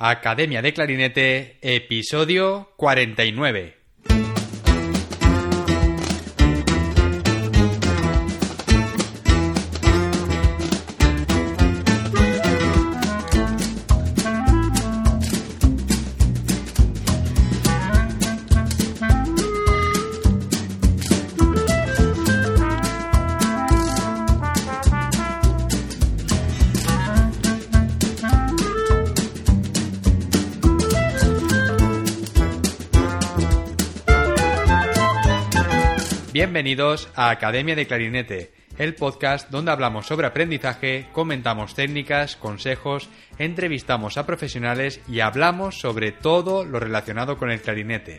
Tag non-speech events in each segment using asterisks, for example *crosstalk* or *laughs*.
Academia de Clarinete, episodio 49. Bienvenidos a Academia de Clarinete, el podcast donde hablamos sobre aprendizaje, comentamos técnicas, consejos, entrevistamos a profesionales y hablamos sobre todo lo relacionado con el clarinete.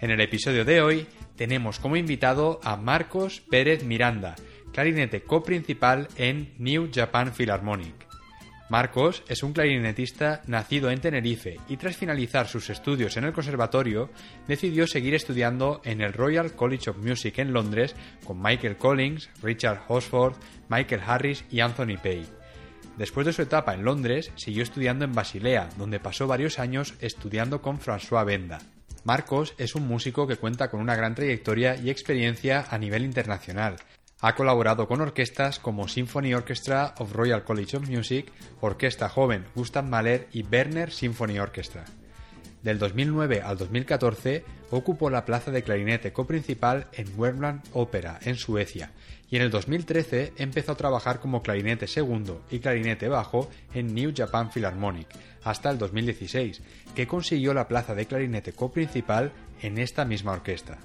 En el episodio de hoy tenemos como invitado a Marcos Pérez Miranda, clarinete coprincipal en New Japan Philharmonic. Marcos es un clarinetista nacido en Tenerife y tras finalizar sus estudios en el conservatorio decidió seguir estudiando en el Royal College of Music en Londres con Michael Collins, Richard Hosford, Michael Harris y Anthony Pay. Después de su etapa en Londres, siguió estudiando en Basilea, donde pasó varios años estudiando con François Benda. Marcos es un músico que cuenta con una gran trayectoria y experiencia a nivel internacional, ha colaborado con orquestas como Symphony Orchestra of Royal College of Music, Orquesta Joven Gustav Mahler y Werner Symphony Orchestra. Del 2009 al 2014 ocupó la plaza de clarinete coprincipal en Wermland Opera, en Suecia, y en el 2013 empezó a trabajar como clarinete segundo y clarinete bajo en New Japan Philharmonic, hasta el 2016, que consiguió la plaza de clarinete coprincipal en esta misma orquesta.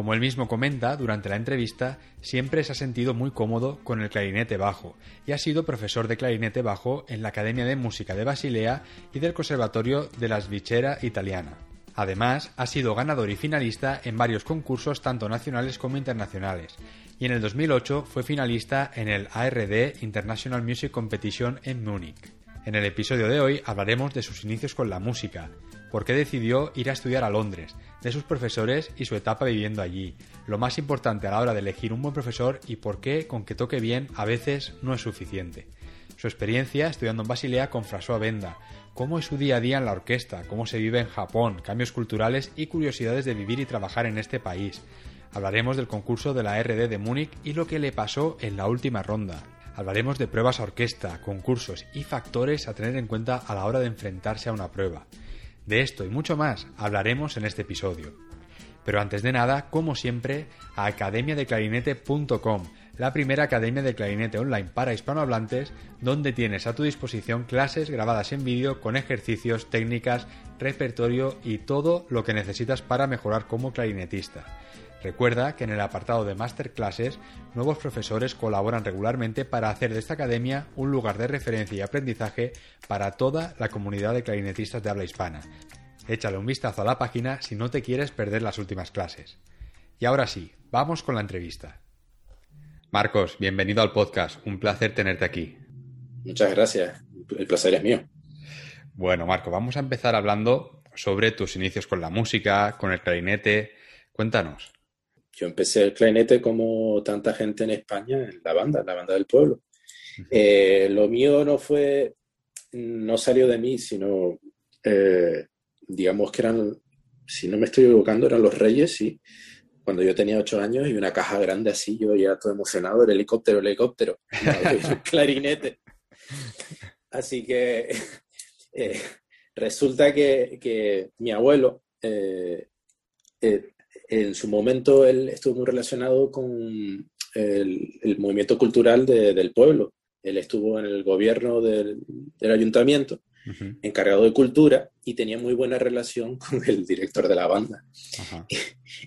Como él mismo comenta durante la entrevista, siempre se ha sentido muy cómodo con el clarinete bajo y ha sido profesor de clarinete bajo en la Academia de Música de Basilea y del Conservatorio de la Svichera Italiana. Además, ha sido ganador y finalista en varios concursos tanto nacionales como internacionales, y en el 2008 fue finalista en el ARD International Music Competition en Múnich. En el episodio de hoy hablaremos de sus inicios con la música, por qué decidió ir a estudiar a Londres, de sus profesores y su etapa viviendo allí, lo más importante a la hora de elegir un buen profesor y por qué con que toque bien a veces no es suficiente. Su experiencia estudiando en Basilea con François Benda, cómo es su día a día en la orquesta, cómo se vive en Japón, cambios culturales y curiosidades de vivir y trabajar en este país. Hablaremos del concurso de la RD de Múnich y lo que le pasó en la última ronda. Hablaremos de pruebas a orquesta, concursos y factores a tener en cuenta a la hora de enfrentarse a una prueba. De esto y mucho más hablaremos en este episodio. Pero antes de nada, como siempre, a academiadeclarinete.com, la primera academia de clarinete online para hispanohablantes, donde tienes a tu disposición clases grabadas en vídeo con ejercicios, técnicas, repertorio y todo lo que necesitas para mejorar como clarinetista. Recuerda que en el apartado de Masterclasses, nuevos profesores colaboran regularmente para hacer de esta academia un lugar de referencia y aprendizaje para toda la comunidad de clarinetistas de habla hispana. Échale un vistazo a la página si no te quieres perder las últimas clases. Y ahora sí, vamos con la entrevista. Marcos, bienvenido al podcast. Un placer tenerte aquí. Muchas gracias. El placer es mío. Bueno, Marco, vamos a empezar hablando sobre tus inicios con la música, con el clarinete. Cuéntanos. Yo empecé el clarinete como tanta gente en España, en la banda, en la banda del pueblo. Eh, lo mío no fue, no salió de mí, sino, eh, digamos que eran, si no me estoy equivocando, eran los Reyes, sí. Cuando yo tenía ocho años y una caja grande así, yo ya todo emocionado, el helicóptero, el helicóptero, *laughs* el clarinete. Así que *laughs* eh, resulta que, que, mi abuelo en su momento él estuvo muy relacionado con el, movimiento cultural del pueblo. Él estuvo en el gobierno del, ayuntamiento, encargado de cultura, y tenía muy buena relación *laughs* con el director de la banda. *laughs*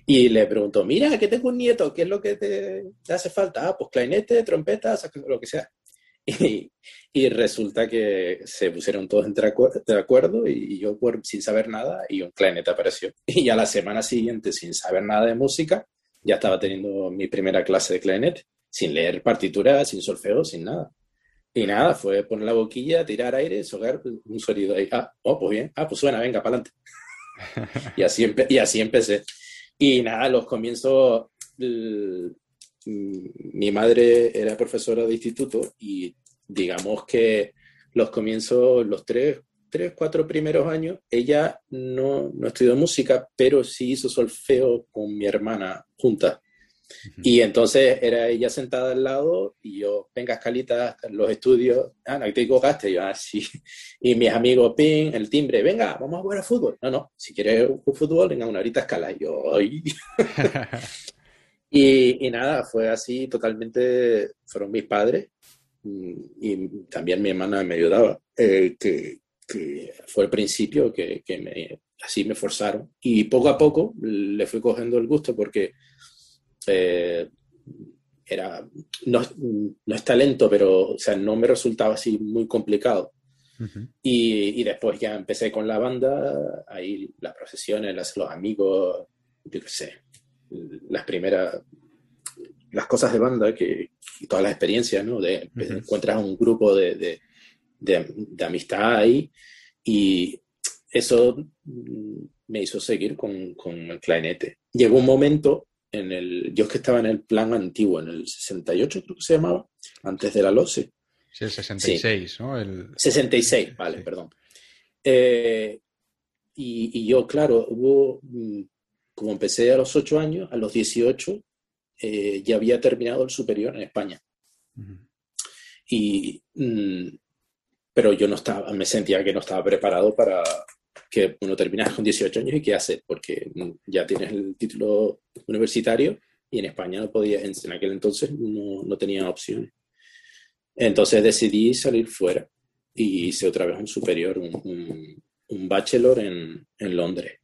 Y, le preguntó, mira, que tengo un nieto, ¿qué es lo que te, hace falta? Ah, pues clarinete, trompeta, lo que sea. Y, resulta que se pusieron todos de acuerdo y yo sin saber nada y un clarinete apareció. *laughs* Y a la semana siguiente, sin saber nada de música, ya estaba teniendo mi primera clase de clarinete, sin leer partitura, sin solfeo, sin nada. Y nada, fue poner la boquilla, tirar aire, sogar un sonido ahí. Ah, oh, pues bien. Ah, pues suena, venga, para adelante. *laughs* y, así y así empecé. Y nada, los comienzos mi madre era profesora de instituto y digamos que los comienzos, los tres, tres, cuatro primeros años, ella no, no estudió música, pero sí hizo solfeo con mi hermana juntas. Y entonces era ella sentada al lado y yo, venga, Escalita, los estudios, ah, no, te equivocaste, yo, ah, sí. Y mis amigos, ping, el timbre, venga, vamos a jugar a fútbol. No, no, si quieres un fútbol, venga, una horita escala. Y yo, ay. *laughs* y, y, nada, fue así totalmente, fueron mis padres mm, y también mi hermana me ayudaba, eh, que, que, fue el principio que, que me, así me forzaron. Y poco a poco le fui cogiendo el gusto porque eh, era, no, no, es talento, pero o sea, no me resultaba así muy complicado. y, y, después ya empecé con la banda, ahí las procesiones, las, los amigos, yo qué sé, las primeras, las cosas de banda, que, y todas las experiencias, ¿no? De, Encuentras un grupo de, de, de, de, amistad ahí y eso me hizo seguir con, con el clarinete. Llegó un momento en el, yo es que estaba en el plan antiguo, en el 68 creo que se llamaba, antes de la LOSE. Sí, el 66, ¿no? El... 66, vale, perdón. Eh, y, y, yo, claro, hubo, mm, como empecé a los 8 años, a los 18 eh, ya había terminado el superior en España. Y, mm, pero yo no estaba, me sentía que no estaba preparado para, que uno termina con 18 años y qué hacer, porque ya tienes el título universitario y en España no podía, en aquel entonces no, no tenía opciones. Entonces decidí salir fuera y hice otra vez un superior, un, un, bachelor en, en, Londres.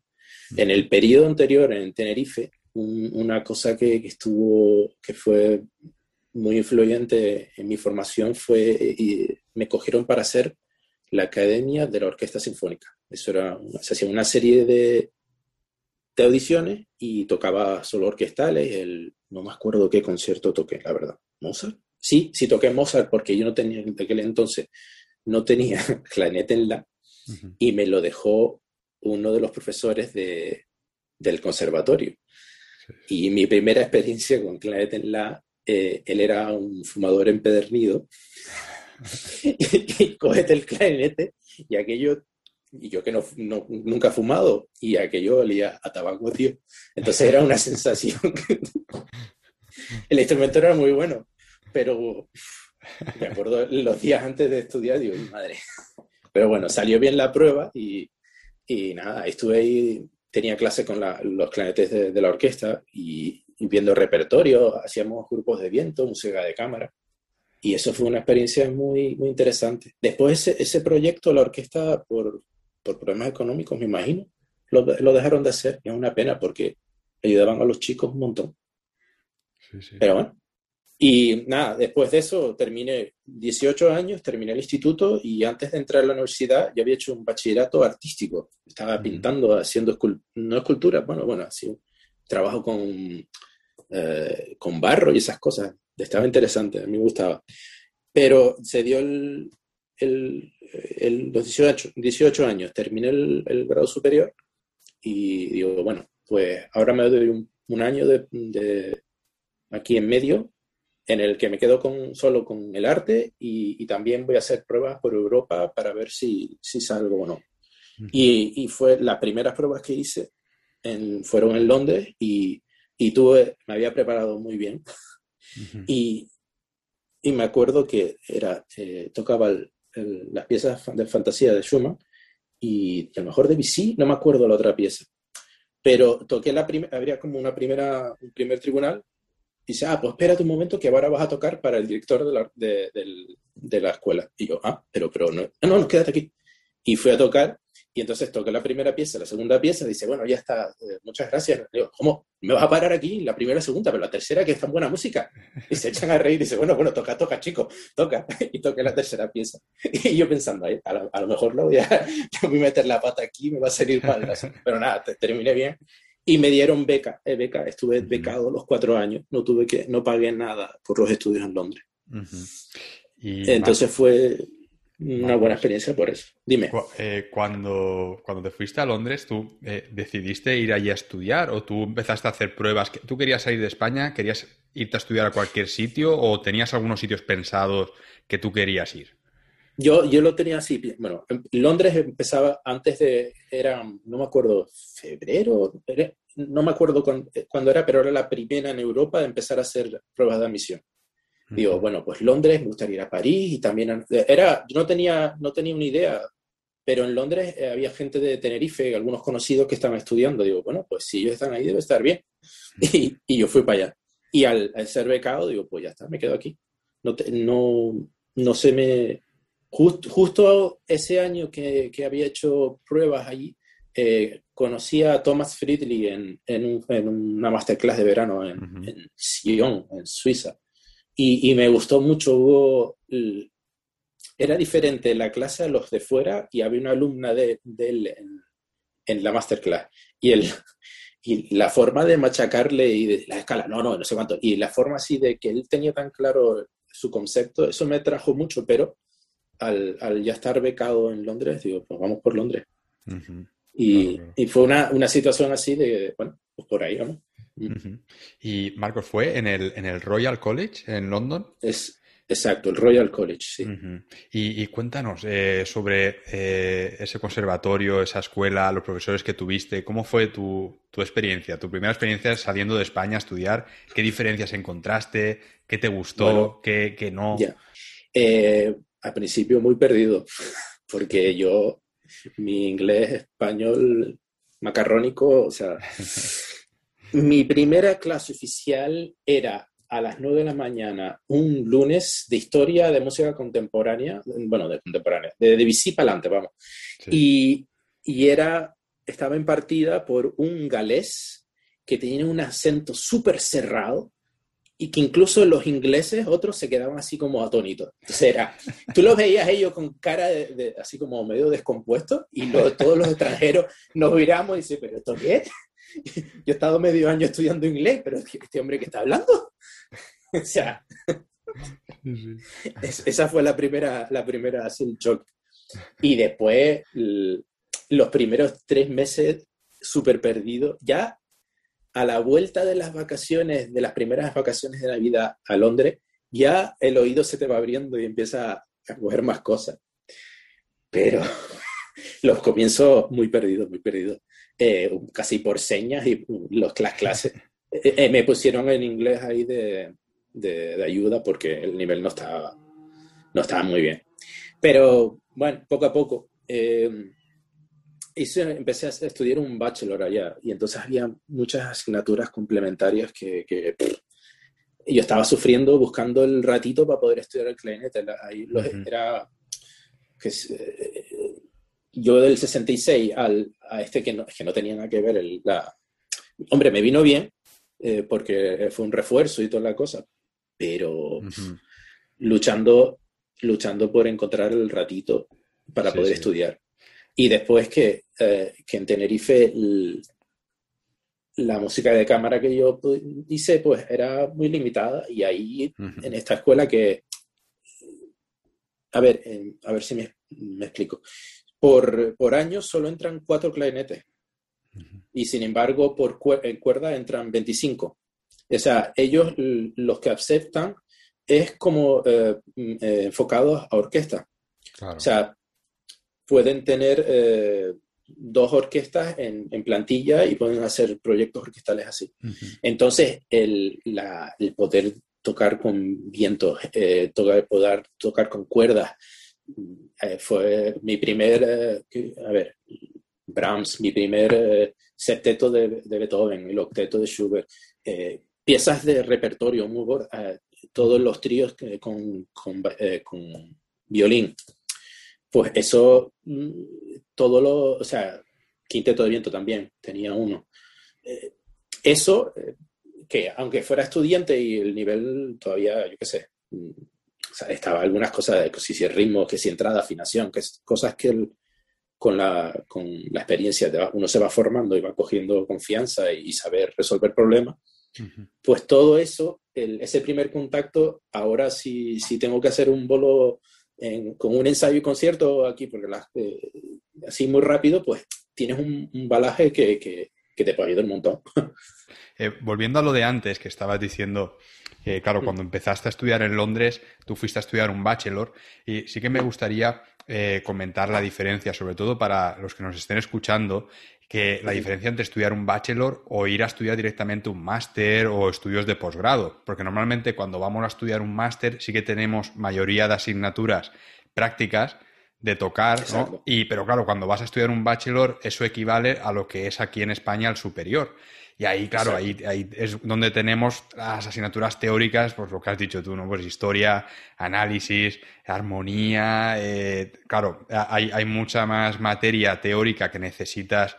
En el periodo anterior, en Tenerife, una cosa que, que, estuvo, que fue muy influyente en mi formación fue, y me cogieron para hacer la Academia de la Orquesta Sinfónica. Eso era, se hacía una serie de, de audiciones y tocaba solo orquestales. El, no me acuerdo qué concierto toqué, la verdad. ¿Mozart? Sí, sí toqué Mozart porque yo no tenía, en aquel entonces, no tenía *laughs* clarinete en la y me lo dejó uno de los profesores de, del conservatorio. Y mi primera experiencia con clarinete en la, eh, él era un fumador empedernido *laughs* y, cogete el clarinete y aquello, y yo que no, nunca he fumado, y aquello olía a tabaco, tío. Entonces era una *laughs* sensación. el instrumento era muy bueno, pero me acuerdo los días antes de estudiar, digo, madre. Pero bueno, salió bien la prueba y, y nada, estuve ahí, tenía clase con los clarinetes de, de la orquesta y, y, viendo repertorio, hacíamos grupos de viento, música de cámara. Y eso fue una experiencia muy, muy interesante. Después ese, ese proyecto, la orquesta, por, por problemas económicos, me imagino, lo, lo, dejaron de hacer. Y es una pena porque ayudaban a los chicos un montón. Sí, sí. Pero bueno. Y nada, después de eso terminé 18 años, terminé el instituto y antes de entrar a la universidad ya había hecho un bachillerato artístico. Estaba pintando, haciendo escul no escultura, bueno, bueno, así trabajo con, eh, con barro y esas cosas estaba interesante, a mí me gustaba. Pero se dio el, el, el los 18, 18, años, terminé el, el, grado superior y digo, bueno, pues ahora me doy un, un año de, de, aquí en medio en el que me quedo con, solo con el arte y, y, también voy a hacer pruebas por Europa para ver si, si salgo o no. Y, y, fue las primeras pruebas que hice en, fueron en Londres y, y tuve, me había preparado muy bien y, y, me acuerdo que era, eh, tocaba el, el, las piezas de fantasía de Schumann y a lo mejor de Bizet, no me acuerdo la otra pieza. Pero toqué la primera, habría como una primera, un primer tribunal dice, ah, pues espérate un momento que ahora vas a tocar para el director de la, de, de, de la escuela. Y yo, ah, pero, pero no, no, no, quédate aquí. Y fui a tocar y entonces toqué la primera pieza, la segunda pieza, dice, bueno, ya está, eh, muchas gracias. Digo, ¿cómo? ¿Me vas a parar aquí? La primera, segunda, pero la tercera, que es tan buena música. Y se echan a reír y dice, bueno, bueno, toca, toca, chico, toca. *laughs* Y toqué la tercera pieza. *laughs* Y yo pensando, a lo, a lo mejor no voy a, *laughs* voy a meter la pata aquí, me va a salir mal. Pero nada, terminé bien. Y me dieron beca, eh, beca, estuve becado los cuatro años, no tuve que, no pagué nada por los estudios en Londres. Uh -huh. y Entonces fue, una buena experiencia por eso. Dime. Eh, cuando, cuando te fuiste a Londres, ¿tú eh, decidiste ir allí a estudiar o tú empezaste a hacer pruebas? ¿Tú querías salir de España? ¿Querías irte a estudiar a cualquier sitio o tenías algunos sitios pensados que tú querías ir? Yo, yo lo tenía así, bueno, Londres empezaba antes de, era, no me acuerdo, febrero, no me acuerdo cuándo, era, pero era la primera en Europa de empezar a hacer pruebas de admisión. Digo, bueno, pues Londres, me gustaría ir a París y también, era, yo no tenía, no tenía una idea, pero en Londres eh, había gente de Tenerife, algunos conocidos que estaban estudiando. Digo, bueno, pues si ellos están ahí debe estar bien. Y, y yo fui para allá. Y al, ser becado, digo, pues ya está, me quedo aquí. No, no, no se me... justo ese año que, que, había hecho pruebas allí, eh, conocí a Thomas Friedli en, en, en, una masterclass de verano en, en Sion, en Suiza. Y, y, me gustó mucho. Hubo, era diferente la clase a los de fuera y había una alumna de, de él en, en, la masterclass. Y, él, *laughs* y la forma de machacarle y de la escala, no, no, no sé cuánto. Y la forma así de que él tenía tan claro su concepto, eso me trajo mucho, pero al, al ya estar becado en Londres, digo, pues vamos por Londres. y, y, fue una, una, situación así de, bueno, pues por ahí, ¿no? ¿Y Marcos fue en el, en el Royal College en London? Es, Exacto, el Royal College, sí. y, cuéntanos eh, sobre eh, ese conservatorio, esa escuela, los profesores que tuviste, ¿cómo fue tu, tu, experiencia, tu primera experiencia saliendo de España a estudiar? ¿Qué diferencias encontraste? ¿Qué te gustó? ¿Qué, ¿Qué, no? Eh, al principio muy perdido, porque yo, mi inglés español macarrónico, o sea, *laughs* mi primera clase oficial era a las 9 de la mañana un lunes de historia de música contemporánea, bueno, de contemporánea, de, de Vichy para adelante, vamos. Y, y, era, estaba impartida por un galés que tenía un acento súper cerrado y que incluso los ingleses, otros, se quedaban así como atónitos. Entonces era, tú los veías ellos con cara de, así como medio descompuesto y todos los extranjeros nos miramos y dicen, pero ¿esto qué *laughs* Yo he estado medio año estudiando inglés, pero este hombre que está hablando. *laughs* o sea, esa fue la primera, la primera así, el shock. Y después, los primeros tres meses súper perdido. Ya a la vuelta de las vacaciones, de las primeras vacaciones de Navidad a Londres, ya el oído se te va abriendo y empieza a coger más cosas. Pero *laughs* los comienzos muy perdidos, muy perdidos. Eh, casi por señas y los, las clases. *laughs* Eh, eh, me pusieron en inglés ahí de, de, ayuda porque el nivel no estaba, no estaba muy bien. Pero bueno, poco a poco. Hice, empecé a estudiar un bachelor allá y entonces había muchas asignaturas complementarias que, que yo estaba sufriendo buscando el ratito para poder estudiar el clarinete. Ahí era que, yo del 66 al, a este que no, que no tenía nada que ver, el, la... hombre, me vino bien eh, porque fue un refuerzo y toda la cosa, pero luchando, luchando por encontrar el ratito para poder estudiar. Y después que, eh, que en Tenerife la música de cámara que yo hice pues era muy limitada y ahí en esta escuela que a ver a ver si me, me explico por, por año solo entran cuatro clarinetes. Y sin embargo, por en cuerda entran 25. O sea, ellos los que aceptan es como eh, mm, eh, enfocados a orquesta. O sea, pueden tener eh, dos orquestas en, en, plantilla y pueden hacer proyectos orquestales así. Entonces, el, la, el, poder tocar con vientos, tocar, poder tocar con cuerdas, eh, fue mi primer, eh, a ver, Brahms, mi primer eh, septeto de, de, Beethoven, el octeto de Schubert, piezas de repertorio muy todos los tríos con, con, con, violín. Pues eso, mm, todo lo, o sea, quinteto de viento también, tenía uno. eso, que aunque fuera estudiante y el nivel todavía, yo qué sé, mm, o sea, estaba algunas cosas, de, si, si el ritmo, que si entrada, afinación, que es cosas que el, con, la, con la experiencia uno se va formando y va cogiendo confianza y, saber resolver problemas. Pues todo eso, el, ese primer contacto, ahora si, si tengo que hacer un bolo en, con un ensayo y concierto aquí, porque eh, así muy rápido, pues tienes un, balaje que, que, que, te puede ayudar un montón. *laughs* Eh, volviendo a lo de antes, que estabas diciendo claro, mm. cuando empezaste a estudiar en Londres, tú fuiste a estudiar un bachelor y sí que me gustaría eh, comentar la diferencia, sobre todo para los que nos estén escuchando, que la diferencia entre estudiar un bachelor o ir a estudiar directamente un máster o estudios de posgrado, porque normalmente cuando vamos a estudiar un máster sí que tenemos mayoría de asignaturas prácticas de tocar, ¿no? Y, pero claro, cuando vas a estudiar un bachelor, eso equivale a lo que es aquí en España el superior. Y ahí, claro, ahí, es donde tenemos las asignaturas teóricas, pues lo que has dicho tú, ¿no? Pues historia, análisis, armonía. Eh, claro, hay, hay, mucha más materia teórica que necesitas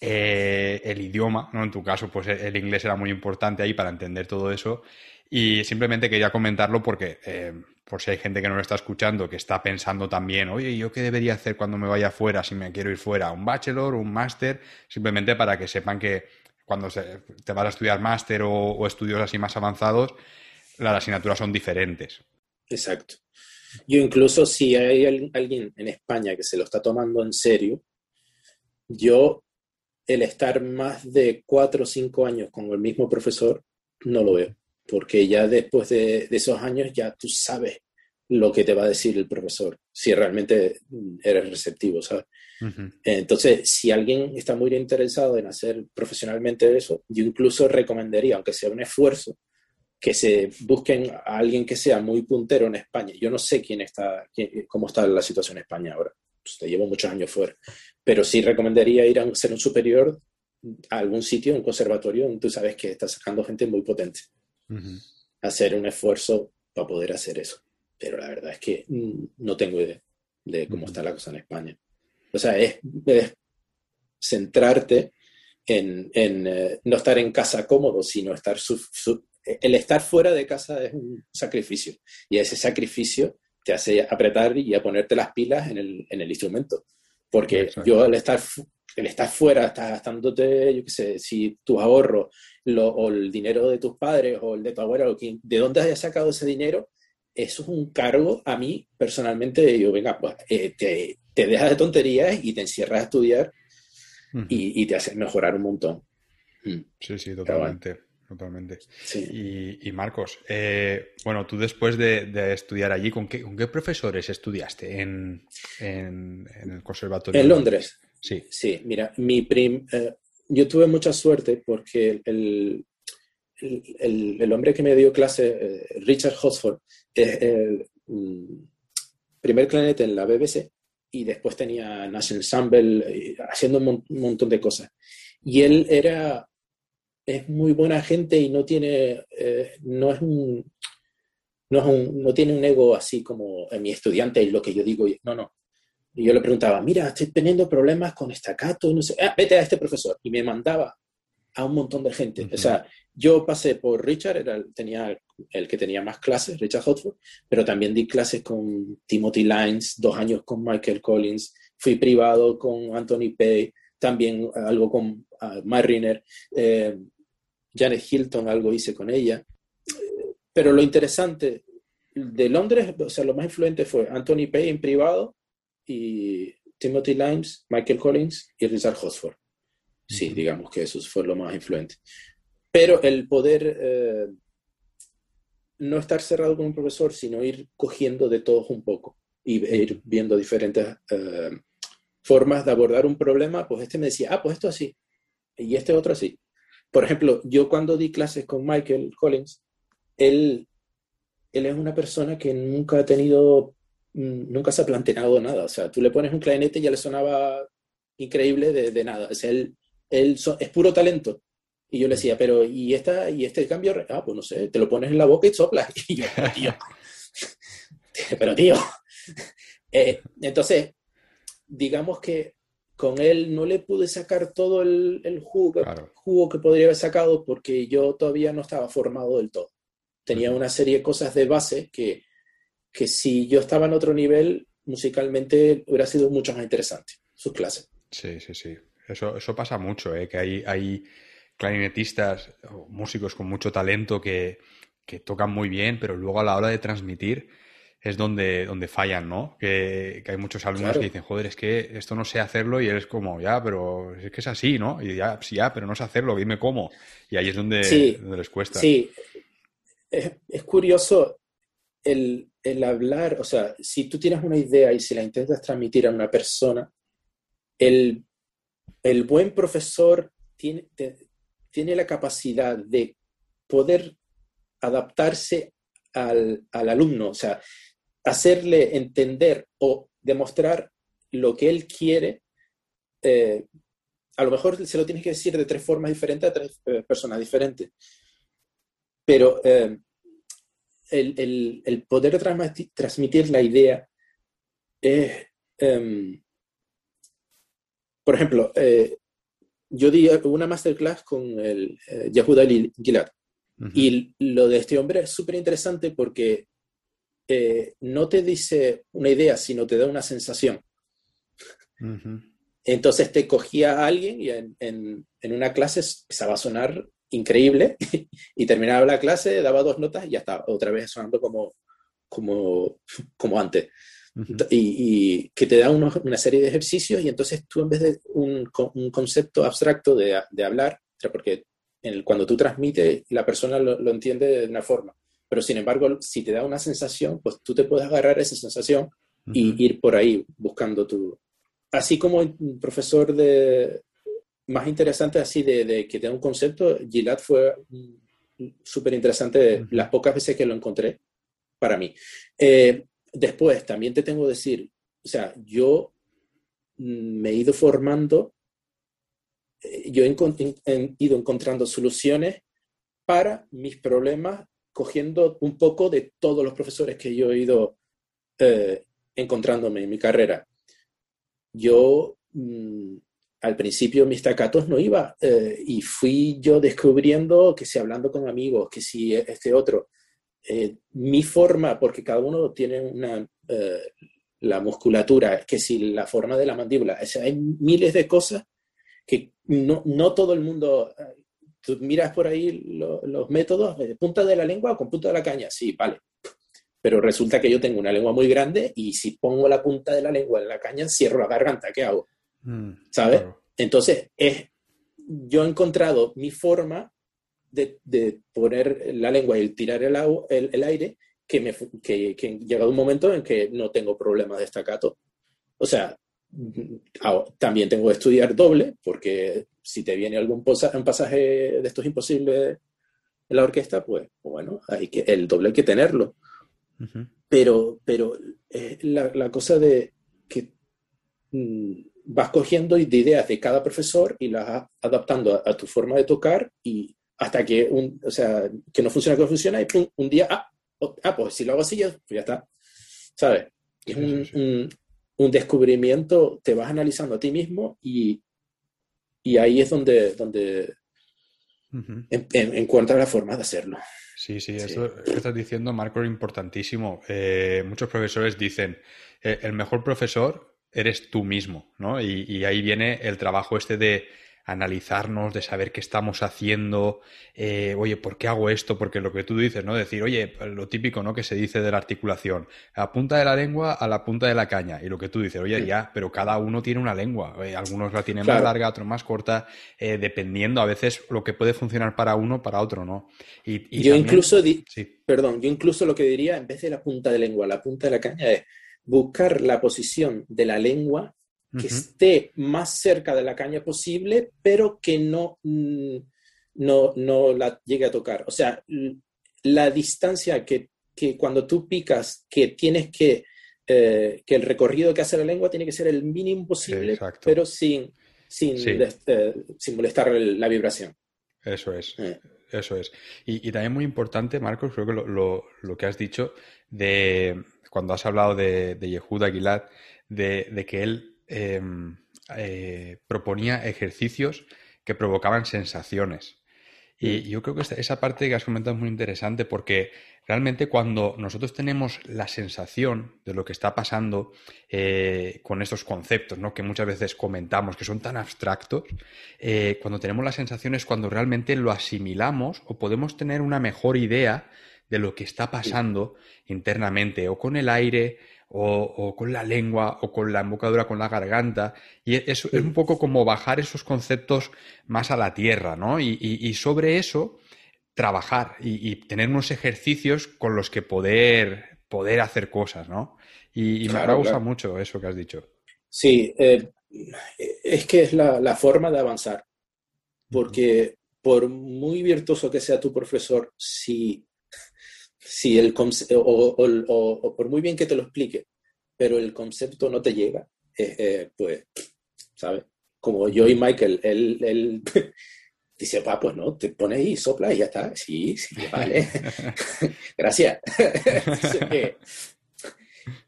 eh, el idioma, ¿no? En tu caso, pues el inglés era muy importante ahí para entender todo eso. Y simplemente quería comentarlo porque, eh, por si hay gente que no lo está escuchando, que está pensando también, oye, ¿yo qué debería hacer cuando me vaya fuera, si me quiero ir fuera? ¿Un bachelor, un máster? Simplemente para que sepan que cuando te vas a estudiar máster o, estudios así más avanzados, las asignaturas son diferentes. Exacto. Yo incluso si hay alguien en España que se lo está tomando en serio, yo el estar más de cuatro o cinco años con el mismo profesor no lo veo, porque ya después de, de esos años ya tú sabes lo que te va a decir el profesor, si realmente eres receptivo, ¿sabes? Entonces, si alguien está muy interesado en hacer profesionalmente eso, yo incluso recomendaría, aunque sea un esfuerzo, que se busquen a alguien que sea muy puntero en España. Yo no sé quién está, cómo está la situación en España ahora. Pues, te llevo muchos años fuera. Pero sí recomendaría ir a ser un superior a algún sitio, un conservatorio, donde tú sabes que está sacando gente muy potente. Hacer un esfuerzo para poder hacer eso. Pero la verdad es que mm, no tengo idea de cómo está la cosa en España. O sea, es, centrarte en, eh, no estar en casa cómodo, sino estar el estar fuera de casa es un sacrificio. Y ese sacrificio te hace apretar y a ponerte las pilas en el, en el instrumento. Porque yo al estar, el estar fuera, estás gastándote, yo qué sé, si tus ahorros o el dinero de tus padres o el de tu abuela, de dónde hayas sacado ese dinero, eso es un cargo a mí personalmente. Yo, venga, pues eh, te, te dejas de tonterías y te encierras a estudiar y, te haces mejorar un montón. Mm. Sí, sí, totalmente. Totalmente. Y, Marcos, eh, bueno, tú después de, estudiar allí, ¿con qué, ¿con qué, profesores estudiaste en, el conservatorio? En Londres. Sí. Sí, mira, mi prim, eh, yo tuve mucha suerte porque el, el, hombre que me dio clase, eh, Richard Hosford, es el mm, primer clarinete en la BBC y después tenía Nash Ensemble eh, haciendo un, montón de cosas. Y él era, es muy buena gente y no tiene, eh, no es un, no, es no tiene un ego así como mi estudiante y lo que yo digo, no, no. Y yo le preguntaba, mira, estoy teniendo problemas con estacato, no sé, ah, vete a este profesor. Y me mandaba a un montón de gente. O sea, yo pasé por Richard, era, tenía el que tenía más clases, Richard Hotford, pero también di clases con Timothy Lines, dos años con Michael Collins, fui privado con Anthony Pay, también algo con uh, Mariner, eh, Janet Hilton, algo hice con ella. Pero lo interesante de Londres, o sea, lo más influente fue Anthony Pay en privado y Timothy Lines, Michael Collins y Richard Hotford. Sí, digamos que eso fue lo más influente. Pero el poder eh, no estar cerrado con un profesor, sino ir cogiendo de todos un poco y ir viendo diferentes eh, formas de abordar un problema, pues este me decía, ah, pues esto así, y este otro así. Por ejemplo, yo cuando di clases con Michael Collins, él, él es una persona que nunca ha tenido, mm, nunca se ha planteado nada. O sea, tú le pones un clarinete y ya le sonaba increíble de, de nada. O sea, él, él es puro talento. Y yo le decía, pero ¿y, esta, y este cambio? Ah, pues no sé, te lo pones en la boca y soplas. *laughs* Y yo, *laughs* pero tío, pero *laughs* tío. Eh, entonces, digamos que con él no le pude sacar todo el, el jugo, jugo, que podría haber sacado porque yo todavía no estaba formado del todo. Tenía una serie de cosas de base que, que si yo estaba en otro nivel, musicalmente hubiera sido mucho más interesante sus clases. Sí, sí, sí. Eso, eso pasa mucho, ¿eh? que hay, hay clarinetistas o músicos con mucho talento que, tocan muy bien, pero luego a la hora de transmitir es donde, donde fallan, ¿no? Que, hay muchos alumnos que dicen, joder, es que esto no sé hacerlo y eres como, ya, pero es que es así, ¿no? Y ya, sí, ya, pero no sé hacerlo, dime cómo. Y ahí es donde, donde les cuesta. Sí, es, curioso el, hablar, o sea, si tú tienes una idea y si la intentas transmitir a una persona, el, buen profesor tiene, tiene la capacidad de poder adaptarse al, alumno, o sea, hacerle entender o demostrar lo que él quiere. Eh, a lo mejor se lo tienes que decir de tres formas diferentes a tres eh, personas diferentes. Pero eh, el, poder transmitir la idea es, em, por ejemplo, yo di una masterclass con el Yehuda Gilad y lo de este hombre es súper interesante porque eh, no te dice una idea, sino te da una sensación. Entonces te cogía a alguien y en, una clase empezaba a sonar increíble *laughs* y terminaba la clase, daba dos notas y ya estaba otra vez sonando como, como, *laughs* como antes. Y, que te da una serie de ejercicios y entonces tú en vez de un, un concepto abstracto de, de hablar, porque cuando tú transmites, la persona lo, entiende de una forma. Pero sin embargo, si te da una sensación, pues tú te puedes agarrar esa sensación y ir por ahí buscando tu... Así como un profesor de más interesante así de, que te da un concepto, Gilad fue súper interesante las pocas veces que lo encontré para mí. Eh, después, también te tengo que decir, o sea, yo me he ido formando yo he, ido encontrando soluciones para mis problemas, cogiendo un poco de todos los profesores que yo he ido eh, encontrándome en mi carrera. Yo mm, al principio mis tacatos no iba eh, y fui yo descubriendo que si hablando con amigos, que si este otro, eh, mi forma, porque cada uno tiene una, la musculatura, que si la forma de la mandíbula, hay miles de cosas que no, no todo el mundo, eh, tú miras por ahí los métodos, de punta de la lengua o con punta de la caña, sí, vale. Pero resulta que yo tengo una lengua muy grande y si pongo la punta de la lengua en la caña, cierro la garganta, ¿qué hago? Mm, ¿Sabes? Entonces, es, yo he encontrado mi forma de, de poner la lengua y tirar el, el, aire que, me, que, que llegado un momento en que no tengo problemas de estacato. O sea, Ah, también tengo que estudiar doble, porque si te viene algún pasaje de estos imposibles en la orquesta, pues bueno, hay que, el doble hay que tenerlo. Pero, pero eh, la, cosa de que mm, vas cogiendo ideas de cada profesor y las adaptando a, tu forma de tocar y hasta que, un, o sea, que no funciona, que no funciona, y un día, ah, ah, pues si lo hago así, ya, pues ya está. ¿Sabes? Es un, un descubrimiento, te vas analizando a ti mismo y, ahí es donde, donde encuentras la forma de hacerlo. Sí, sí, eso que estás diciendo, Marco, es importantísimo. Eh, muchos profesores dicen, eh, el mejor profesor eres tú mismo, ¿no? y ahí viene el trabajo este de analizarnos, de saber qué estamos haciendo, eh, oye, ¿por qué hago esto? Porque lo que tú dices, ¿no? Decir, oye, lo típico, ¿no? Que se dice de la articulación, a punta de la lengua a la punta de la caña. Y lo que tú dices, oye, ya, pero cada uno tiene una lengua. Eh, algunos la tienen más larga, otros más corta, eh, dependiendo a veces lo que puede funcionar para uno, para otro, ¿no? Y, yo incluso, perdón, yo incluso lo que diría, en vez de la punta de lengua, la punta de la caña es buscar la posición de la lengua que esté más cerca de la caña posible, pero que no, mm, no, no la llegue a tocar. O sea, la distancia que, que cuando tú picas, que tienes que, eh, que el recorrido que hace la lengua tiene que ser el mínimo posible, pero sin, sin, eh, sin molestar la vibración. Eso es. Eh. Eso es. Y, también muy importante, Marcos, creo que lo, lo, que has dicho de cuando has hablado de, de Yehuda Gilad, de, de que él Em, eh, proponía ejercicios que provocaban sensaciones. Y mm. yo creo que esa parte que has comentado es muy interesante porque realmente cuando nosotros tenemos la sensación de lo que está pasando eh, con estos conceptos, ¿no? que muchas veces comentamos, que son tan abstractos, eh, cuando tenemos la sensación es cuando realmente lo asimilamos o podemos tener una mejor idea de lo que está pasando internamente o con el aire o, con la lengua o con la embocadura, con la garganta. Y es, es un poco como bajar esos conceptos más a la tierra, ¿no? Y, sobre eso trabajar y, tener unos ejercicios con los que poder, poder hacer cosas, ¿no? Y, me gusta mucho eso que has dicho. Sí, eh, es que es la, forma de avanzar, porque por muy virtuoso que sea tu profesor, si, si el o, o, por muy bien que te lo explique, pero el concepto no te llega, eh, eh, pues, ¿sabes? Como yo y Michael, él, él *laughs* dice, va, pues no, te pones y sopla y ya está. Sí, sí, vale. *laughs* *laughs* Gracias.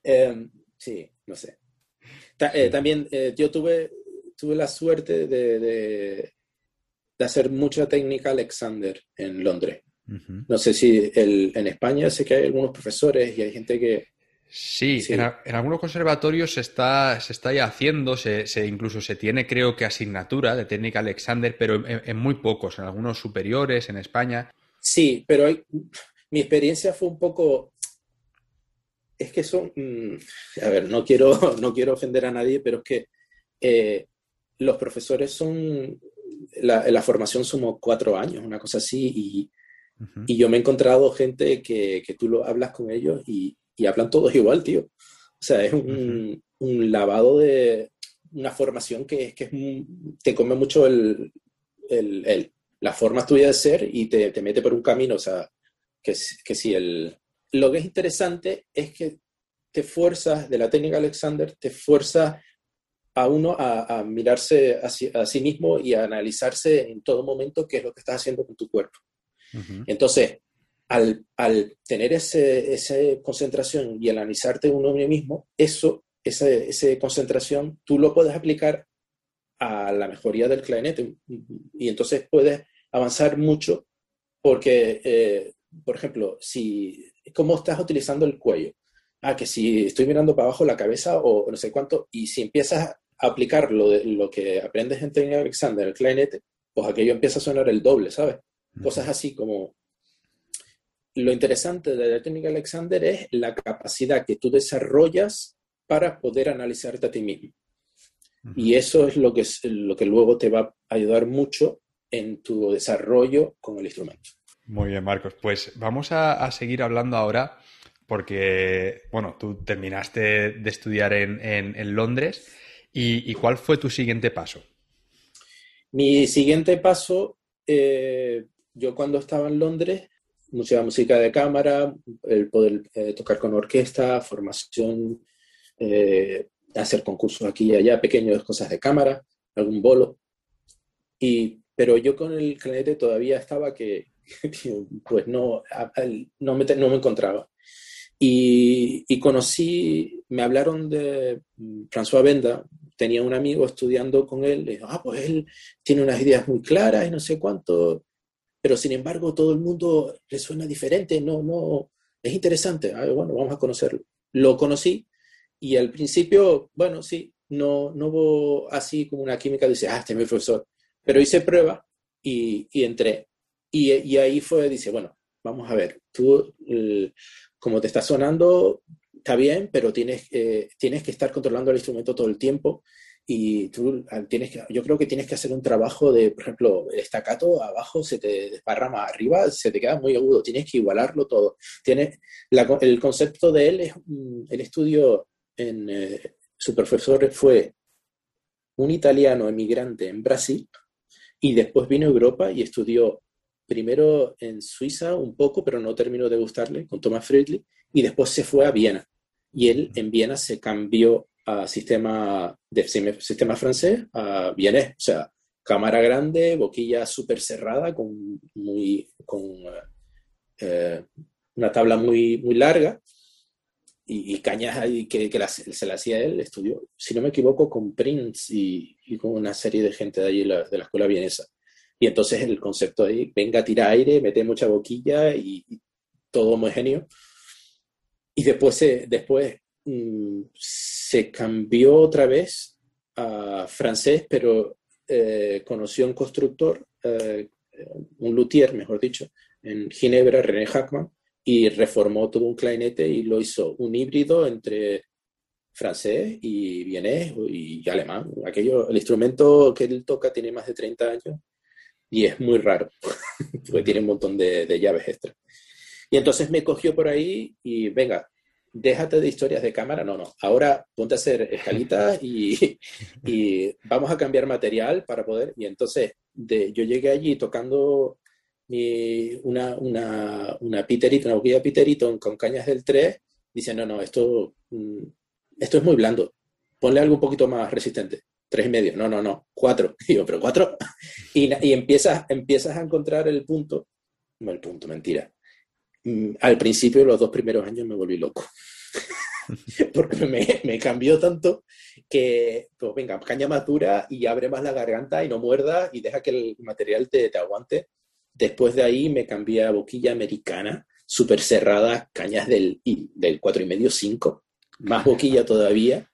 Em, sí, no sé. Eh, también yo tuve, tuve la suerte de, de, hacer mucha técnica Alexander en Londres. No sé si el, en España sé que hay algunos profesores y hay gente que, Sí, En, algunos conservatorios se está, se está ya haciendo, se, incluso se tiene creo que asignatura de técnica Alexander, pero en, muy pocos, en algunos superiores, en España. Sí, pero hay, mi experiencia fue un poco... Es que son... Mm, a ver, no quiero, *laughs* no quiero ofender a nadie, pero es que eh, los profesores son... La, la, formación somos cuatro años, una cosa así, y, y yo me he encontrado gente que, que tú lo hablas con ellos y y hablan todos igual, tío. O sea, es un, un lavado de una formación que, que es te come mucho el, el, el, la forma tuya de ser y te, te, mete por un camino. O sea, que, que si el... Lo que es interesante es que te fuerzas, de la técnica Alexander, te fuerza a uno a, a mirarse a sí, a sí, mismo y a analizarse en todo momento qué es lo que estás haciendo con tu cuerpo. Entonces, al, tener esa concentración y analizarte uno mismo, eso, esa, concentración, tú lo puedes aplicar a la mejoría del clarinete y entonces puedes avanzar mucho porque, eh, por ejemplo, si, ¿cómo estás utilizando el cuello? Ah, que si estoy mirando para abajo la cabeza o no sé cuánto, y si empiezas a aplicar lo, de, lo que aprendes en Alexander, el clarinete, pues aquello empieza a sonar el doble, ¿sabes? Cosas así como lo interesante de la técnica Alexander es la capacidad que tú desarrollas para poder analizarte a ti mismo. Y eso es lo que, lo que luego te va a ayudar mucho en tu desarrollo con el instrumento. Muy bien, Marcos. Pues vamos a, seguir hablando ahora porque, bueno, tú terminaste de estudiar en, Londres y, ¿cuál fue tu siguiente paso? Mi siguiente paso, eh, yo cuando estaba en Londres, música, música de cámara, el poder eh, tocar con orquesta, formación, eh, hacer concursos aquí y allá, pequeñas cosas de cámara, algún bolo. Y, pero yo con el clarinete todavía estaba que, *laughs* pues no, no, me, no me encontraba. Y, y, conocí, me hablaron de mm, François Benda, tenía un amigo estudiando con él, le dijo, ah, pues él tiene unas ideas muy claras y no sé cuánto, pero sin embargo todo el mundo le suena diferente, no, no, es interesante, ah, bueno, vamos a conocerlo. Lo conocí y al principio, bueno, sí, no, no hubo así como una química, dice, ah, este es mi profesor, pero hice prueba y, y entré. Y, y, ahí fue, dice, bueno, vamos a ver, tú, como te está sonando, está bien, pero tienes, eh, tienes que estar controlando el instrumento todo el tiempo y tú ah, tienes que, yo creo que tienes que hacer un trabajo de, por ejemplo, el estacato abajo se te desparrama, arriba se te queda muy agudo, tienes que igualarlo todo. Tiene, el concepto de él es, el estudio en eh, su profesor fue un italiano emigrante en Brasil y después vino a Europa y estudió primero en Suiza un poco, pero no terminó de gustarle, con Thomas Friedli, y después se fue a Viena. Y él en Viena se cambió a sistema, de, sistema francés a vienés, o sea, cámara grande, boquilla súper cerrada, con, muy, con eh, una tabla muy, muy larga y, cañas ahí que, que se la hacía él, estudió, si no me equivoco, con Prince y, y con una serie de gente de allí de la escuela vienesa. Y entonces el concepto ahí, venga, tira aire, mete mucha boquilla y, todo homogéneo. Y después, después Mm, se cambió otra vez a francés, pero eh, conoció un constructor, eh, un luthier, mejor dicho, en Ginebra, René Hackman, y reformó todo un clarinete y lo hizo un híbrido entre francés y vienés y alemán. Aquello, el instrumento que él toca tiene más de 30 años y es muy raro, *laughs* porque tiene un montón de, de llaves extra. Y entonces me cogió por ahí y venga, déjate de historias de cámara, no, no, ahora ponte a hacer escalitas y, *laughs* y, vamos a cambiar material para poder, y entonces de, yo llegué allí tocando mi, una, una, una Peterito, una boquilla Peterito con cañas del 3, dice, no, no, esto, mm, esto es muy blando, ponle algo un poquito más resistente. Tres y medio, no, no, no, cuatro. *laughs* Digo, pero cuatro. *laughs* Y, y empiezas, empiezas a encontrar el punto, no el punto, mentira, al principio, los dos primeros años, me volví loco. *laughs* Porque me, me, cambió tanto que, pues venga, caña más dura y abre más la garganta y no muerda y deja que el material te, te aguante. Después de ahí me cambié a boquilla americana, súper cerrada, cañas del, del 4,5, 5, más boquilla todavía.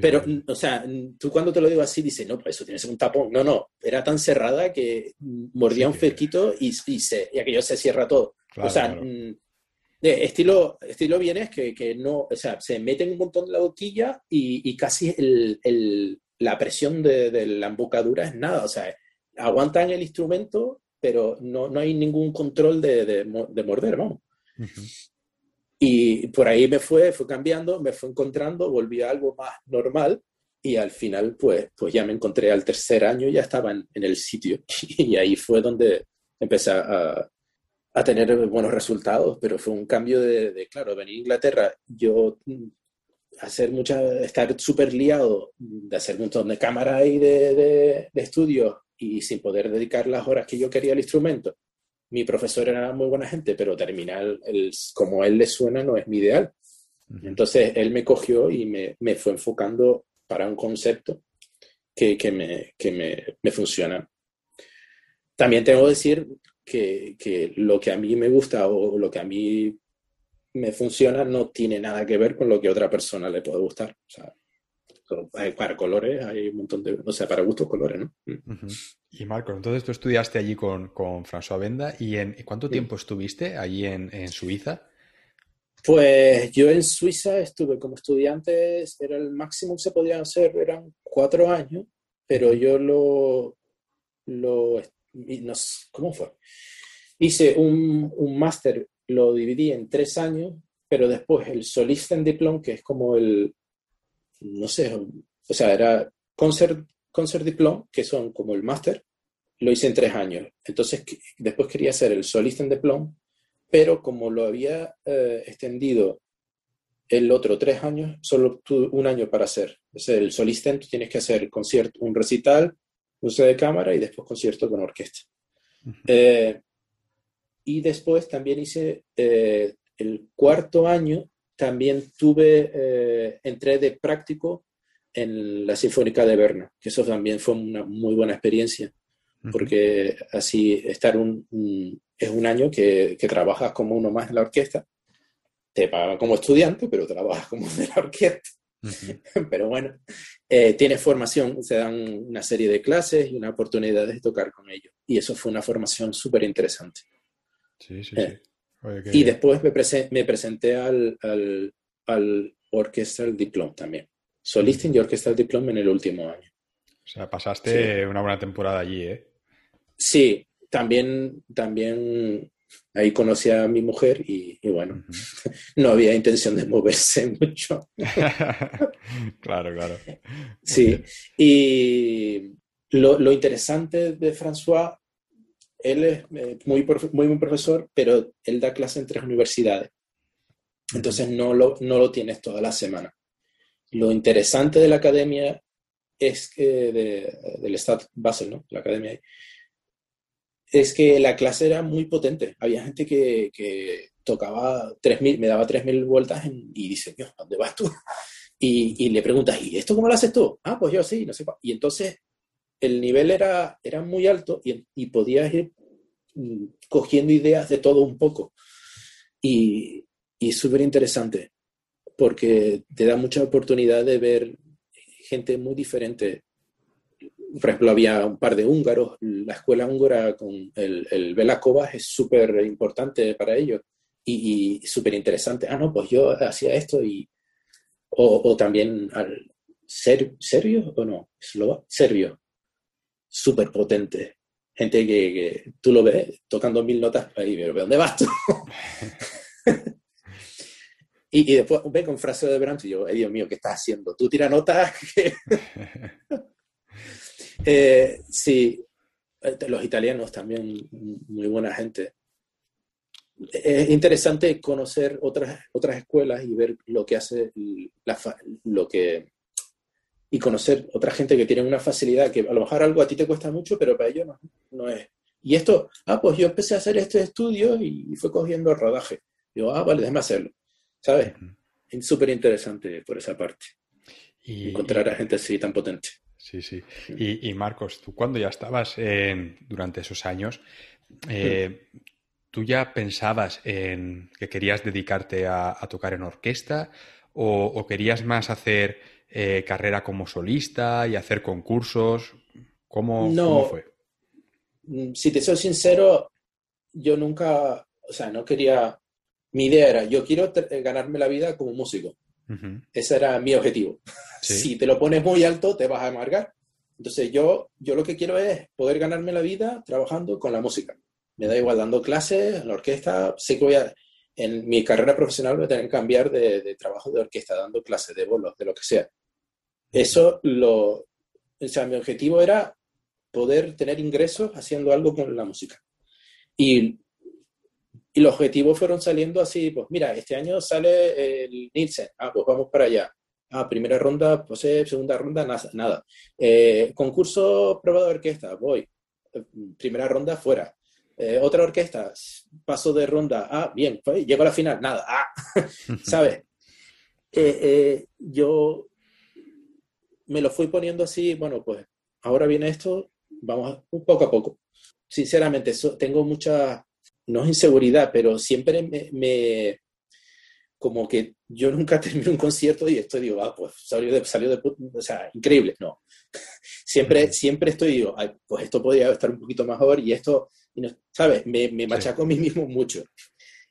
Pero, o sea, tú cuando te lo digo así dices, no, pues eso tiene que ser un tapón. No, no, era tan cerrada que mordía un fresquito y, y, se, y aquello se cierra todo o sea, mm, estilo, estilo bien es que, que, no, o sea, se meten un montón de la boquilla y, y casi el, el, la presión de, de, la embocadura es nada, o sea, aguantan el instrumento, pero no, no hay ningún control de, de, de morder, vamos. Y por ahí me fue, fue cambiando, me fue encontrando, volví a algo más normal y al final pues, pues ya me encontré al tercer año, ya estaba en, en el sitio. *laughs* Y ahí fue donde empecé a, a tener buenos resultados, pero fue un cambio de, de claro, venir a Inglaterra, yo mm, hacer mucha, estar súper liado, de hacer un montón de cámaras y de, de, de estudios y sin poder dedicar las horas que yo quería al instrumento. Mi profesor era muy buena gente, pero terminar el, como a él le suena no es mi ideal. Entonces él me cogió y me, me fue enfocando para un concepto que, que, me, que me, me funciona. También tengo que decir que, que, lo que a mí me gusta o lo que a mí me funciona no tiene nada que ver con lo que a otra persona le puede gustar. O sea, para colores hay un montón de... O sea, para gustos colores, ¿no? Uh -huh. Y Marco, entonces tú estudiaste allí con, con François Benda y en ¿cuánto sí. tiempo estuviste allí en, en, Suiza? Pues yo en Suiza estuve como estudiante, era el máximo que se podía hacer, eran cuatro años, pero yo lo, lo nos, ¿cómo fue? Hice un, un máster, lo dividí en tres años, pero después el Solisten Diplom, que es como el, no sé, o sea, era Concert, concert que son como el máster, lo hice en tres años. Entonces, después quería hacer el Solisten Diplom, pero como lo había eh, extendido el otro tres años, solo tuve un año para hacer. Sea, el Solisten tú tienes que hacer concierto, un recital, uso de cámara y después concierto con orquesta. Uh -huh. eh, y después también hice eh, el cuarto año, también tuve, eh, entré de práctico en la Sinfónica de Berna, que eso también fue una muy buena experiencia, uh -huh. porque así estar un, un, es un año que, que trabajas como uno más en la orquesta, te pagan como estudiante, pero trabajas como de la orquesta. Uh *laughs* -huh. Pero bueno, eh, tienes formación, se dan una serie de clases y una oportunidad de tocar con ellos. Y eso fue una formación súper interesante. Sí, sí, eh, sí. Oye. Y después me, me presenté al, al, al Orchestral Diplom también. Solisting uh -huh. y Orchestral Diplom en el último año. O sea, pasaste sí. una buena temporada allí, ¿eh? Sí, también, también ahí conocí a mi mujer y, y bueno, uh *laughs* -huh. no había intención de moverse *laughs* mucho. *laughs* claro, claro. Sí, y lo, lo, interesante de François, él es eh, muy, muy buen profesor, pero él da clase en tres universidades. Entonces no lo, no lo tienes toda la semana. Lo interesante de la academia es que de, del Stad Basel, ¿no? La academia es que la clase era muy potente. Había gente que, que tocaba 3.000, me daba 3.000 vueltas en, y dice, Dios, ¿dónde vas tú? Y, y, le preguntas, ¿y esto cómo lo haces tú? Ah, pues yo sí, no sé. Y entonces el nivel era, era muy alto y, y podías ir mm, cogiendo ideas de todo un poco. Y, y súper interesante porque te da mucha oportunidad de ver gente muy diferente por ejemplo, había un par de húngaros, la escuela húngara con el, el es súper importante para ellos y, y súper interesante. Ah, no, pues yo hacía esto y... O, también al ser, serbio o no, Eslova, serbio, súper potente. gente que, tú lo ves tocando mil notas ahí, pero ¿de dónde vas tú? *laughs* y, después ve con frase de Brahms y yo, Dios mío, ¿qué estás haciendo? Tú tira notas. *laughs* eh, sí, eh, los italianos también, muy buena gente. Es interesante conocer otras, otras escuelas y ver lo que hace, la, lo que, y conocer otra gente que tiene una facilidad que a lo mejor algo a ti te cuesta mucho, pero para ellos no, es. Y esto, ah, pues yo empecé a hacer este estudio y fue cogiendo el rodaje. Digo, ah, vale, déjame hacerlo. ¿Sabes? Es súper interesante por esa parte. Y, encontrar a gente así tan potente. Sí, sí. Y, Marcos, tú cuando ya estabas durante esos años, eh, ¿tú ya pensabas en que querías dedicarte a, tocar en orquesta o, querías más hacer eh, carrera como solista y hacer concursos? ¿Cómo, no, fue? Mm, si te soy sincero, yo nunca, o sea, no quería, mi idea era, yo quiero ganarme la vida como músico. Ese era mi objetivo. Si te lo pones muy alto, te vas a amargar. Entonces yo, yo lo que quiero es poder ganarme la vida trabajando con la música. Me da igual dando clases en la orquesta. Sé que voy a, en mi carrera profesional voy a tener que cambiar de, trabajo de orquesta, dando clases de bolos, de lo que sea. Eso lo, o sea, mi objetivo era poder tener ingresos haciendo algo con la música. Y y los objetivos fueron saliendo así, pues mira, este año sale el Nielsen, ah, pues vamos para allá. Ah, primera ronda, eh, segunda ronda, nada. Eh, concurso probado de orquesta, voy. Primera ronda, fuera. Eh, otra orquesta, paso de ronda, ah, bien, llego a la final, nada, ah, *laughs* ¿sabes? yo me lo fui poniendo así, bueno, pues ahora viene esto, vamos un poco a poco. Sinceramente, tengo mucha no es inseguridad, pero siempre me, como que yo nunca *laughs* termino un concierto y estoy, digo, ah, pues salió de, salió de, o sea, increíble, no. *laughs* siempre, siempre estoy, digo, pues esto podría estar un poquito mejor y esto, ¿sabes? Me, me machaco a mí mismo mucho.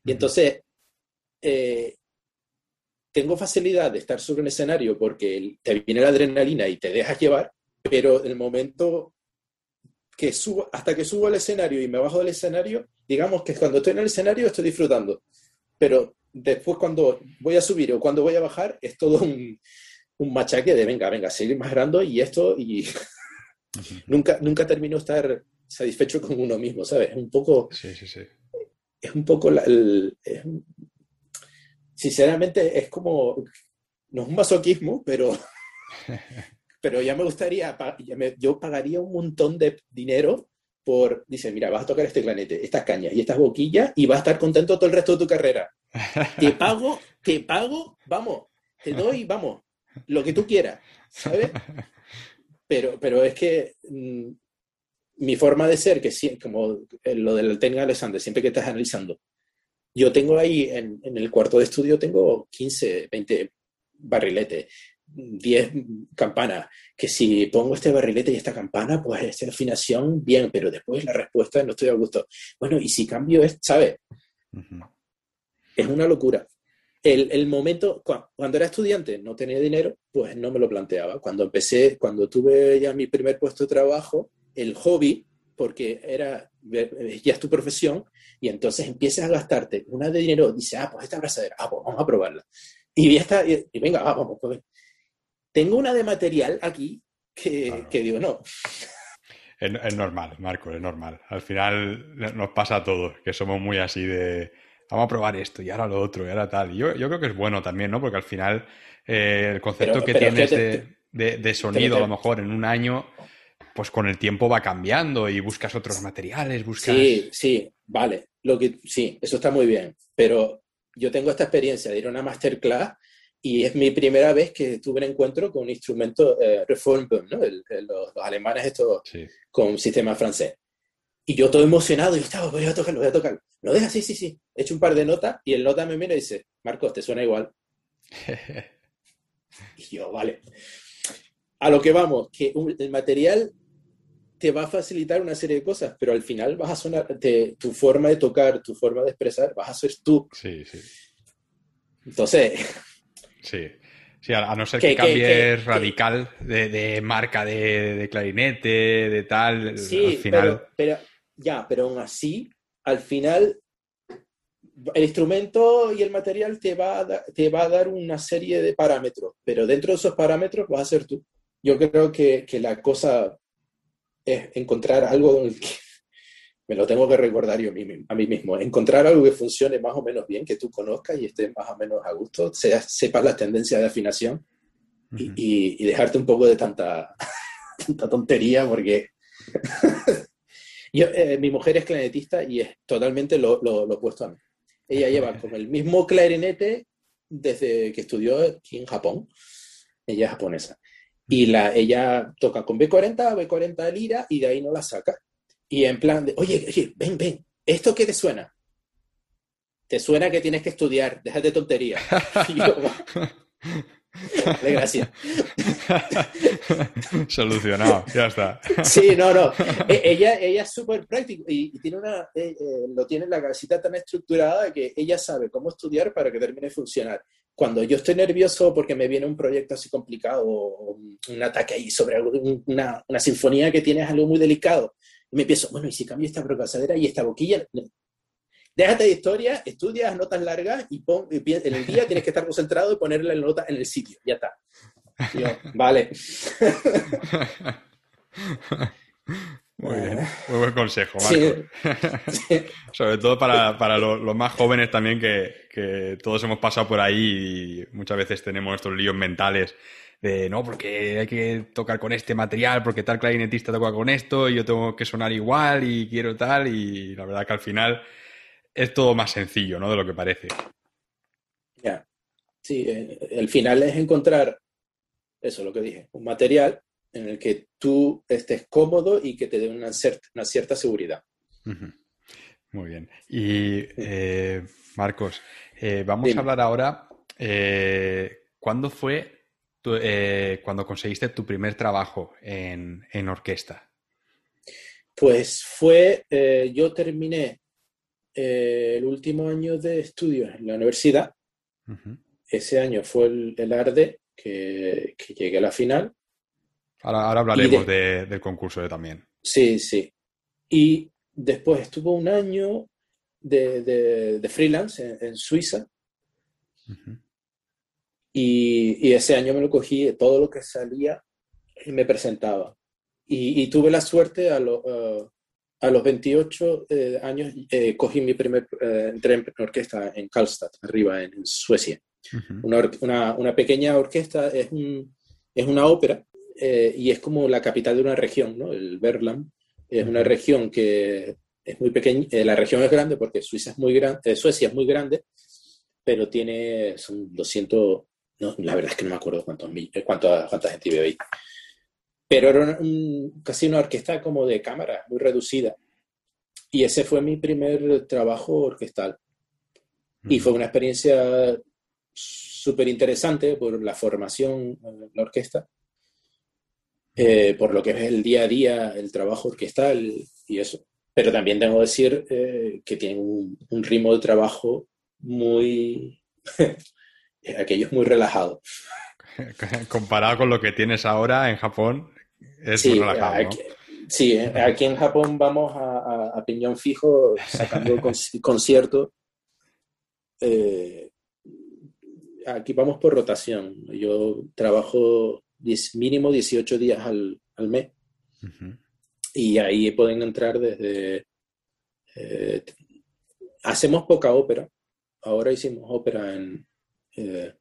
Y entonces, eh, tengo facilidad de estar sobre un escenario porque te viene la adrenalina y te dejas llevar, pero el momento que subo, hasta que subo al escenario y me bajo del escenario, digamos que cuando estoy en el escenario estoy disfrutando, pero después cuando voy a subir o cuando voy a bajar es todo un, un machaque de venga, venga, seguir más grande y esto y *laughs* nunca, nunca termino de estar satisfecho con uno mismo, ¿sabes? Es un poco... Sí, sí, sí. Es un poco... sinceramente es como... No es un masoquismo, pero... *laughs* pero ya me gustaría, yo pagaría un montón de dinero por, dice, mira, vas a tocar este planete, estas cañas y estas boquillas y vas a estar contento todo el resto de tu carrera. Te pago, te pago, vamos, te doy, vamos, lo que tú quieras, ¿sabes? Pero, pero es que mm, mi forma de ser, que sí, como lo del técnico Alexander, siempre que estás analizando, yo tengo ahí en, en, el cuarto de estudio, tengo 15, 20 barriletes. 10 campanas, que si pongo este barrilete y esta campana, pues esta afinación, bien, pero después la respuesta no estoy a gusto. Bueno, y si cambio es, ¿sabes? Es una locura. El, el, momento, cuando era estudiante, no tenía dinero, pues no me lo planteaba. Cuando empecé, cuando tuve ya mi primer puesto de trabajo, el hobby, porque era, ya es tu profesión, y entonces empiezas a gastarte una de dinero, dice, ah, pues esta abrazadera, ah, pues vamos a probarla. Y ya está, y, venga, vamos, pues tengo una de material aquí que, digo, no. Es, normal, Marco, es normal. Al final nos pasa a todos, que somos muy así de, vamos a probar esto y ahora lo otro y ahora tal. yo, yo creo que es bueno también, ¿no? Porque al final eh, el concepto que tienes de, sonido a lo mejor en un año, pues con el tiempo va cambiando y buscas otros materiales, buscas... Sí, sí, vale. Lo que, sí, eso está muy bien. Pero yo tengo esta experiencia de ir a una masterclass y es mi primera vez que tuve un encuentro con un instrumento eh, ¿no? los, alemanes estos con sistema francés. Y yo todo emocionado, y estaba, voy a tocarlo, voy a tocarlo. ¿Lo deja? Sí, sí, sí. He hecho un par de notas y el nota me mira y dice, Marcos, ¿te suena igual? *laughs* y yo, vale. A lo que vamos, que el material te va a facilitar una serie de cosas, pero al final vas a sonar, tu forma de tocar, tu forma de expresar, vas a ser tú. Sí, sí. Entonces, Sí. Sí, a, no ser que, cambies radical de, marca de, clarinete, de tal, sí, al final... Pero, ya, pero aún así, al final, el instrumento y el material te va, a te va a dar una serie de parámetros, pero dentro de esos parámetros vas a ser tú. Yo creo que, que la cosa es encontrar algo que *laughs* me lo tengo que recordar yo a mí mismo, encontrar algo que funcione más o menos bien, que tú conozcas y estés más o menos a gusto, sepas las tendencias de afinación y, dejarte un poco de tanta, *laughs* tanta tontería, porque *laughs* yo, eh, mi mujer es clarinetista y es totalmente lo, lo, opuesto a mí. Ella lleva con el mismo clarinete desde que estudió aquí en Japón. Ella es japonesa. Y la, ella toca con B40, B40 lira y de ahí no la saca. Y en plan de, oye, oye, ven, ven, ¿esto qué te suena? Te suena que tienes que estudiar, déjate tontería. de *laughs* gracia. *laughs* *laughs* Solucionado, ya está. Sí, no, no. E, ella, ella es súper práctica y, tiene una, eh, eh, lo tiene la cabecita tan estructurada que ella sabe cómo estudiar para que termine de funcionar. Cuando yo estoy nervioso porque me viene un proyecto así complicado o un, ataque ahí sobre una, una sinfonía que tienes algo muy delicado, y me pienso, bueno, ¿y si cambio esta brocasadera y esta boquilla? Déjate de historia, estudias notas largas y pon, en el día tienes que estar concentrado y ponerle la nota en el sitio. Ya está. Vale. *laughs* Muy bien, muy buen consejo, Marco. *laughs* Sobre todo para, los, más jóvenes también, que, que, todos hemos pasado por ahí y muchas veces tenemos estos líos mentales de no, porque hay que tocar con este material, porque tal clarinetista toca con esto y yo tengo que sonar igual y quiero tal, y la verdad que al final es todo más sencillo, ¿no? De lo que parece. Ya. Sí, eh, el final es encontrar eso, lo que dije, un material en el que tú estés cómodo y que te dé una, una cierta seguridad. Muy bien. Y eh, Marcos, eh, vamos a hablar ahora. ¿Cuándo fue eh, cuando conseguiste tu primer trabajo en, orquesta? Pues fue, eh, yo terminé eh, el último año de estudios en la universidad. Ese año fue el, ARDE que, llegué a la final. Ahora, hablaremos del concurso de también. Sí, sí. Y después estuvo un año de, freelance en, Suiza. Y, ese año me lo cogí, todo lo que salía y me presentaba. Y, tuve la suerte a, uh, a los 28 eh, años, eh, cogí mi primer, eh, entré en orquesta en Karlstad, arriba en, Suecia. Una, una, una, pequeña orquesta, es, un, es una ópera y es como la capital de una región, ¿no? El Berland. Es una región que es muy pequeña, la región es grande porque Suiza es muy grande, Suecia es muy grande, pero tiene, son 200, no, la verdad es que no me acuerdo cuántos, eh, cuánta, cuánta gente vive ahí. Pero era casi una orquesta como de cámara, muy reducida. Y ese fue mi primer trabajo orquestal. Y fue una experiencia súper interesante por la formación en la orquesta, eh, por lo que es el día a día, el trabajo orquestal y eso. Pero también tengo que decir eh, que tiene un, un, ritmo de trabajo muy, *laughs* aquello es muy relajado. *laughs* Comparado con lo que tienes ahora en Japón, es muy relajado. Aquí, Sí, aquí en Japón vamos a, piñón fijo sacando *laughs* conciertos. Eh, aquí vamos por rotación. Yo trabajo mínimo 18 días al, mes. Y ahí pueden entrar desde... Eh, hacemos poca ópera. Ahora hicimos ópera en, eh,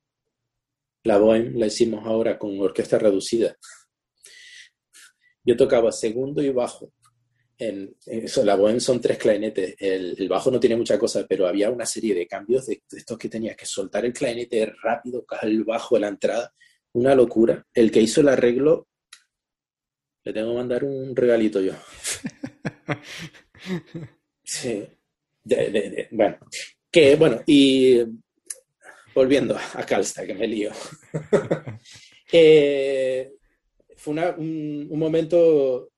la Bohème la hicimos ahora con orquesta reducida. Yo tocaba segundo y bajo. En, eso, la Bohème son tres clarinetes. El, bajo no tiene mucha cosa, pero había una serie de cambios de, estos que tenías que soltar el clarinete rápido, el bajo de la entrada. Una locura. El que hizo el arreglo, le tengo que mandar un regalito yo. *laughs* Sí. bueno, que bueno, y volviendo a Calsta, que me lío. *laughs* Eh, fue un, momento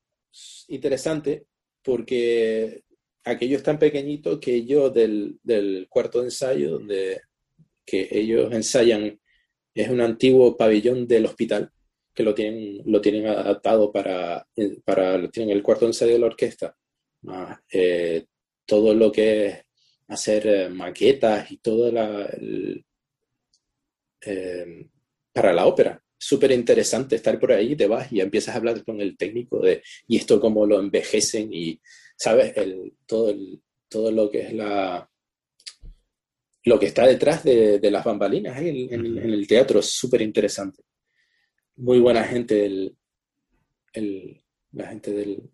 interesante porque aquello es tan pequeñito que yo del, cuarto de ensayo, donde que ellos ensayan Es un antiguo pabellón del hospital que lo tienen, lo tienen adaptado para, para tienen el cuarto ensayo de la orquesta. Eh, todo lo que es hacer eh, maquetas y todo la, eh, para la ópera. Súper interesante estar por ahí, te vas y empiezas a hablar con el técnico de, y esto cómo lo envejecen y, ¿sabes? El, todo, el, todo lo que es la, lo que está detrás de, de las bambalinas en, en, el teatro es súper interesante. Muy buena gente, el, el, la gente del...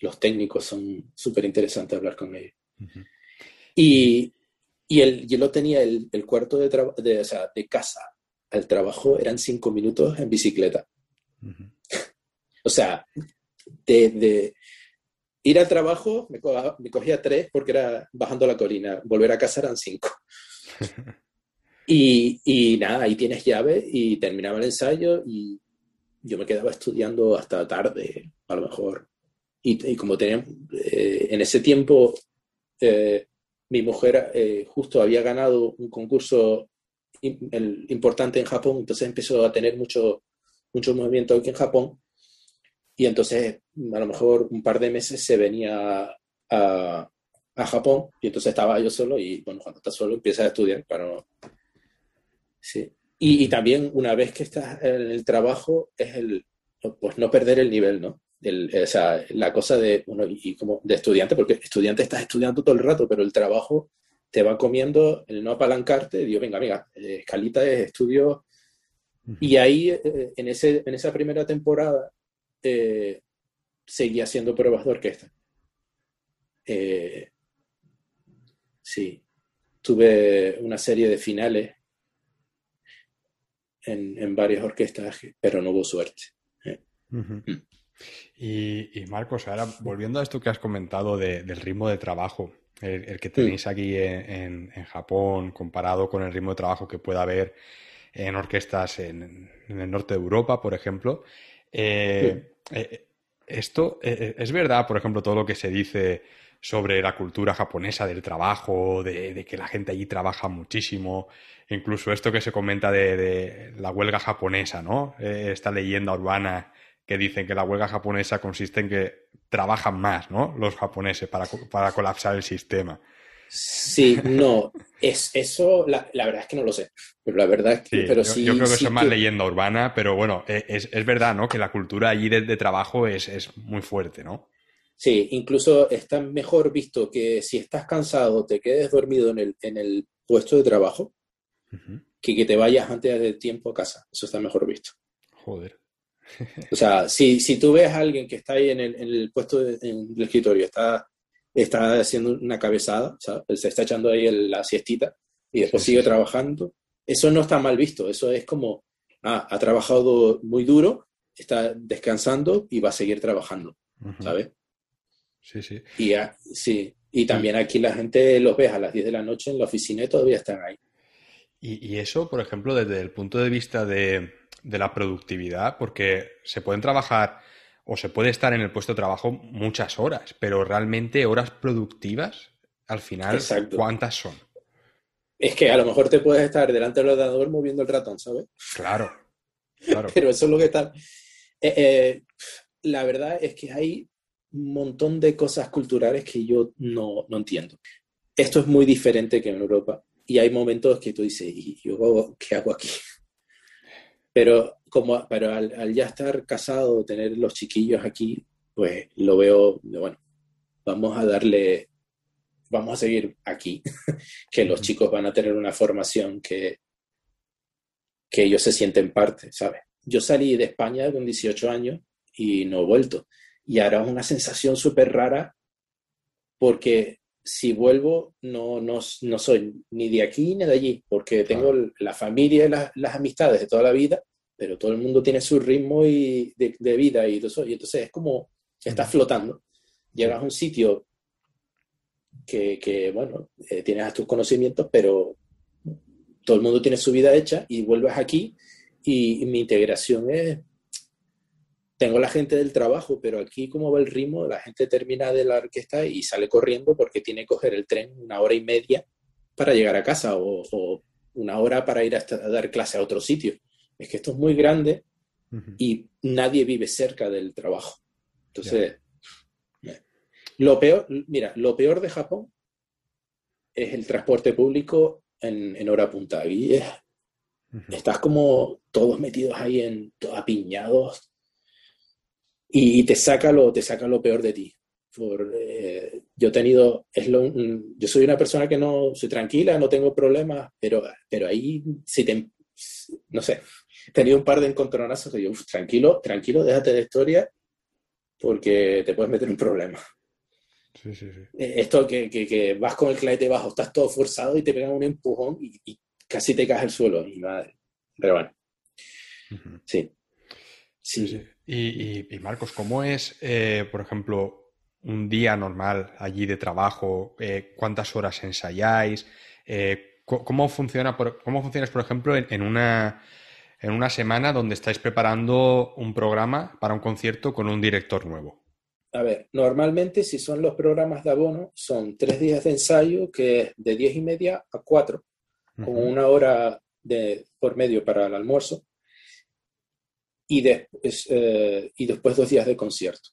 Los técnicos son súper interesantes hablar con ellos. Y, y, el, yo lo tenía el, el cuarto de, de, o sea, de, casa al trabajo eran cinco minutos en bicicleta. *laughs* o sea, de, de, Ir al trabajo me, cogía tres porque era bajando la colina. Volver a casa eran cinco. *laughs* y, y, nada, ahí tienes llave y terminaba el ensayo y yo me quedaba estudiando hasta tarde, a lo mejor. Y, y como tenía, eh, en ese tiempo, eh, mi mujer eh, justo había ganado un concurso importante en Japón, entonces empezó a tener mucho, mucho movimiento aquí en Japón y entonces a lo mejor un par de meses se venía a, a Japón y entonces estaba yo solo y bueno, cuando estás solo empiezas a estudiar para Sí. Y, y, también una vez que estás en el trabajo es el, pues no perder el nivel, ¿no? El, o sea, la cosa de, bueno, y como de estudiante, porque estudiante estás estudiando todo el rato, pero el trabajo te va comiendo el no apalancarte, digo, venga, venga, eh, escalita es estudio. Y ahí, eh, en, ese, en esa primera temporada, eh, seguía haciendo pruebas de orquesta. Eh, sí, tuve una serie de finales en, varias orquestas, pero no hubo suerte. Mm. y, Marcos, ahora volviendo a esto que has comentado del ritmo de trabajo, el, que tenéis aquí en, Japón comparado con el ritmo de trabajo que pueda haber en orquestas en, el norte de Europa, por ejemplo, eh, esto eh, es verdad, por ejemplo, todo lo que se dice sobre la cultura japonesa del trabajo, de, que la gente allí trabaja muchísimo, incluso esto que se comenta de, la huelga japonesa, ¿no? Eh, esta leyenda urbana que dicen que la huelga japonesa consiste en que trabajan más, ¿no? Los japoneses para, para colapsar el sistema. Sí, no, es eso, la, verdad es que no lo sé, pero la verdad es que, pero sí, yo, creo que eso es más leyenda urbana, pero bueno, e, es, es, verdad, ¿no? Que la cultura allí de, trabajo es, es, muy fuerte, ¿no? Sí, incluso está mejor visto que si estás cansado te quedes dormido en el, en el puesto de trabajo que que te vayas antes de tiempo a casa. Eso está mejor visto. Joder. O sea, si, si tú ves a alguien que está ahí en el, en el puesto de, en el escritorio, está está haciendo una cabezada, se está echando ahí la siestita y después sigue trabajando. Eso no está mal visto, eso es como, ah, ha trabajado muy duro, está descansando y va a seguir trabajando, ¿sabes? Sí, sí. Y, sí. y también aquí la gente los ve a las 10 de la noche en la oficina y todavía están ahí. Y, y eso, por ejemplo, desde el punto de vista de, de la productividad, porque se pueden trabajar o se puede estar en el puesto de trabajo muchas horas, pero realmente horas productivas, al final, ¿cuántas son? Es que a lo mejor te puedes estar delante del ordenador moviendo el ratón, ¿sabes? Claro, claro. *laughs* pero eso es lo que está... Eh, eh, la verdad es que hay un montón de cosas culturales que yo no, no entiendo. Esto es muy diferente que en Europa y hay momentos que tú dices, ¿y yo qué hago aquí? Pero, como, pero al, ya estar casado, tener los chiquillos aquí, pues lo veo, bueno, vamos a darle, vamos a seguir aquí, *laughs* que los chicos van a tener una formación que, que ellos se sienten parte, ¿sabes? Yo salí de España con 18 años y no he vuelto. Y ahora es una sensación súper rara porque si vuelvo no, no, no, soy ni de aquí ni de allí, porque tengo la familia y las amistades de toda la vida, pero todo el mundo tiene su ritmo y de, vida y todo eso, y entonces es como estás flotando. Llegas a un sitio que, que bueno, eh, tienes tus conocimientos, pero todo el mundo tiene su vida hecha y vuelves aquí y, y mi integración es tengo la gente del trabajo, pero aquí como va el ritmo, la gente termina de la orquesta y sale corriendo porque tiene que coger el tren una hora y media para llegar a casa o, una hora para ir a, dar clase a otro sitio. Es que esto es muy grande y nadie vive cerca del trabajo. Entonces, lo peor, mira, lo peor de Japón es el transporte público en, hora punta. Y estás como todos metidos ahí en apiñados y te saca lo, te saca lo peor de ti. Por, eh, yo he tenido, es lo, yo soy una persona que no, soy tranquila, no tengo problemas, pero, pero ahí si te, no sé, he tenido un par de encontronazos que yo, tranquilo, tranquilo, déjate de historia, porque te puedes meter en un problema. Sí, sí, sí. Eh, esto que, que, vas con el claete bajo, estás todo forzado y te pegan un empujón y, casi te caes al suelo. Y madre. Pero bueno. Sí. Sí. Y, y, Marcos, ¿cómo es, eh, por ejemplo, un día normal allí de trabajo? Eh, ¿Cuántas horas ensayáis? ¿cómo, funciona por, ¿Cómo funcionas, por ejemplo, en, una, en una semana donde estáis preparando un programa para un concierto con un director nuevo? a ver, normalmente si son los programas de abono, son tres días de ensayo que es de diez y media a cuatro, con una hora de, por medio para el almuerzo, y, eh, y después dos días de concierto.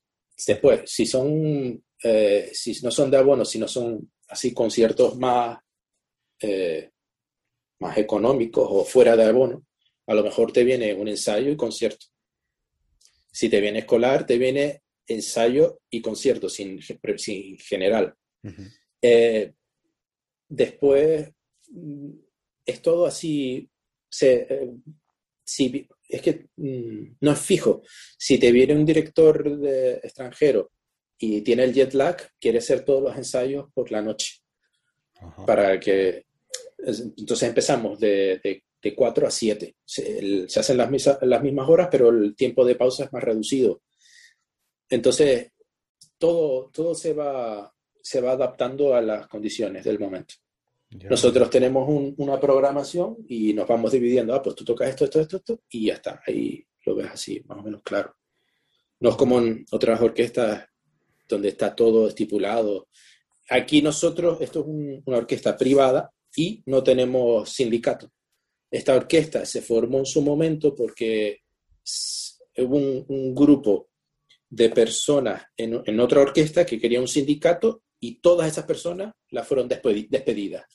Después, si son, eh, si no son de abono, si no son así conciertos más, eh, más económicos o fuera de abono, a lo mejor te viene un ensayo y concierto. Si te viene escolar, te viene ensayo y concierto, sin, sin general. Después, mm, es todo así, se, si, es que mm, no es fijo. Si te viene un director de extranjero y tiene el jet lag, quiere hacer todos los ensayos por la noche. Para que. Entonces empezamos de, de, 4 a 7. Se, hacen las, las mismas horas, pero el tiempo de pausa es más reducido. Entonces, todo, todo se, va, se va adaptando a las condiciones del momento. Nosotros tenemos una programación y nos vamos dividiendo, ah, pues tú tocas esto, esto, esto, esto, y ya está, ahí lo ves así, más o menos claro. No es como en otras orquestas donde está todo estipulado. Aquí nosotros, esto es una orquesta privada y no tenemos sindicato. Esta orquesta se formó en su momento porque hubo un grupo de personas en, otra orquesta que quería un sindicato y todas esas personas las fueron despedidas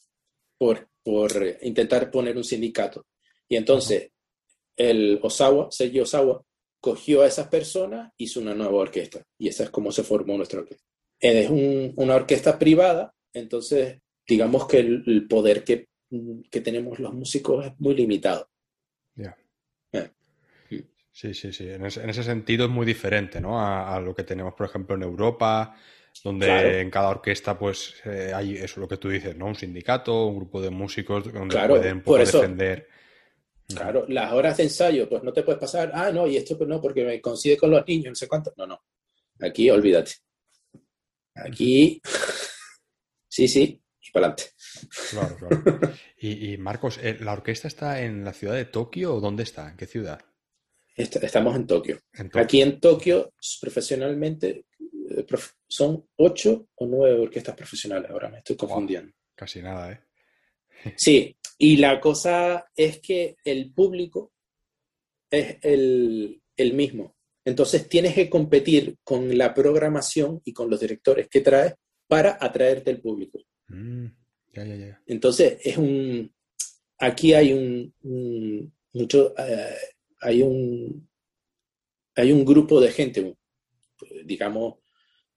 por, por intentar poner un sindicato. Y entonces el Osawa, Seiji Osawa, cogió a esas personas, hizo una nueva orquesta. Y esa es como se formó nuestra orquesta. Es una orquesta privada, entonces digamos que el, poder que, que, tenemos los músicos es muy limitado. Sí, sí, sí. En ese, sentido es muy diferente, ¿no? A, lo que tenemos, por ejemplo, en Europa, donde en cada orquesta, pues, eh, hay eso lo que tú dices, ¿no? Un sindicato, un grupo de músicos donde pueden por defender. Claro, las horas de ensayo, pues no te puedes pasar, ah, no, y esto pues no, porque me coincide con los niños, no sé cuánto. No, no. Aquí, olvídate. Aquí, *laughs* sí, sí, y para adelante. Claro, claro. *laughs* y, y Marcos, eh, ¿la orquesta está en la ciudad de Tokio o dónde está? ¿En qué ciudad? estamos en Tokio. Aquí en Tokio, profesionalmente, son ocho o nueve orquestas profesionales. Ahora me estoy confundiendo. casi nada, ¿eh? *laughs* sí, y la cosa es que el público es el, mismo. Entonces tienes que competir con la programación y con los directores que traes para atraerte el público. Mm, Entonces es un... Aquí hay un, mucho... Eh, hay un, hay un grupo de gente, digamos,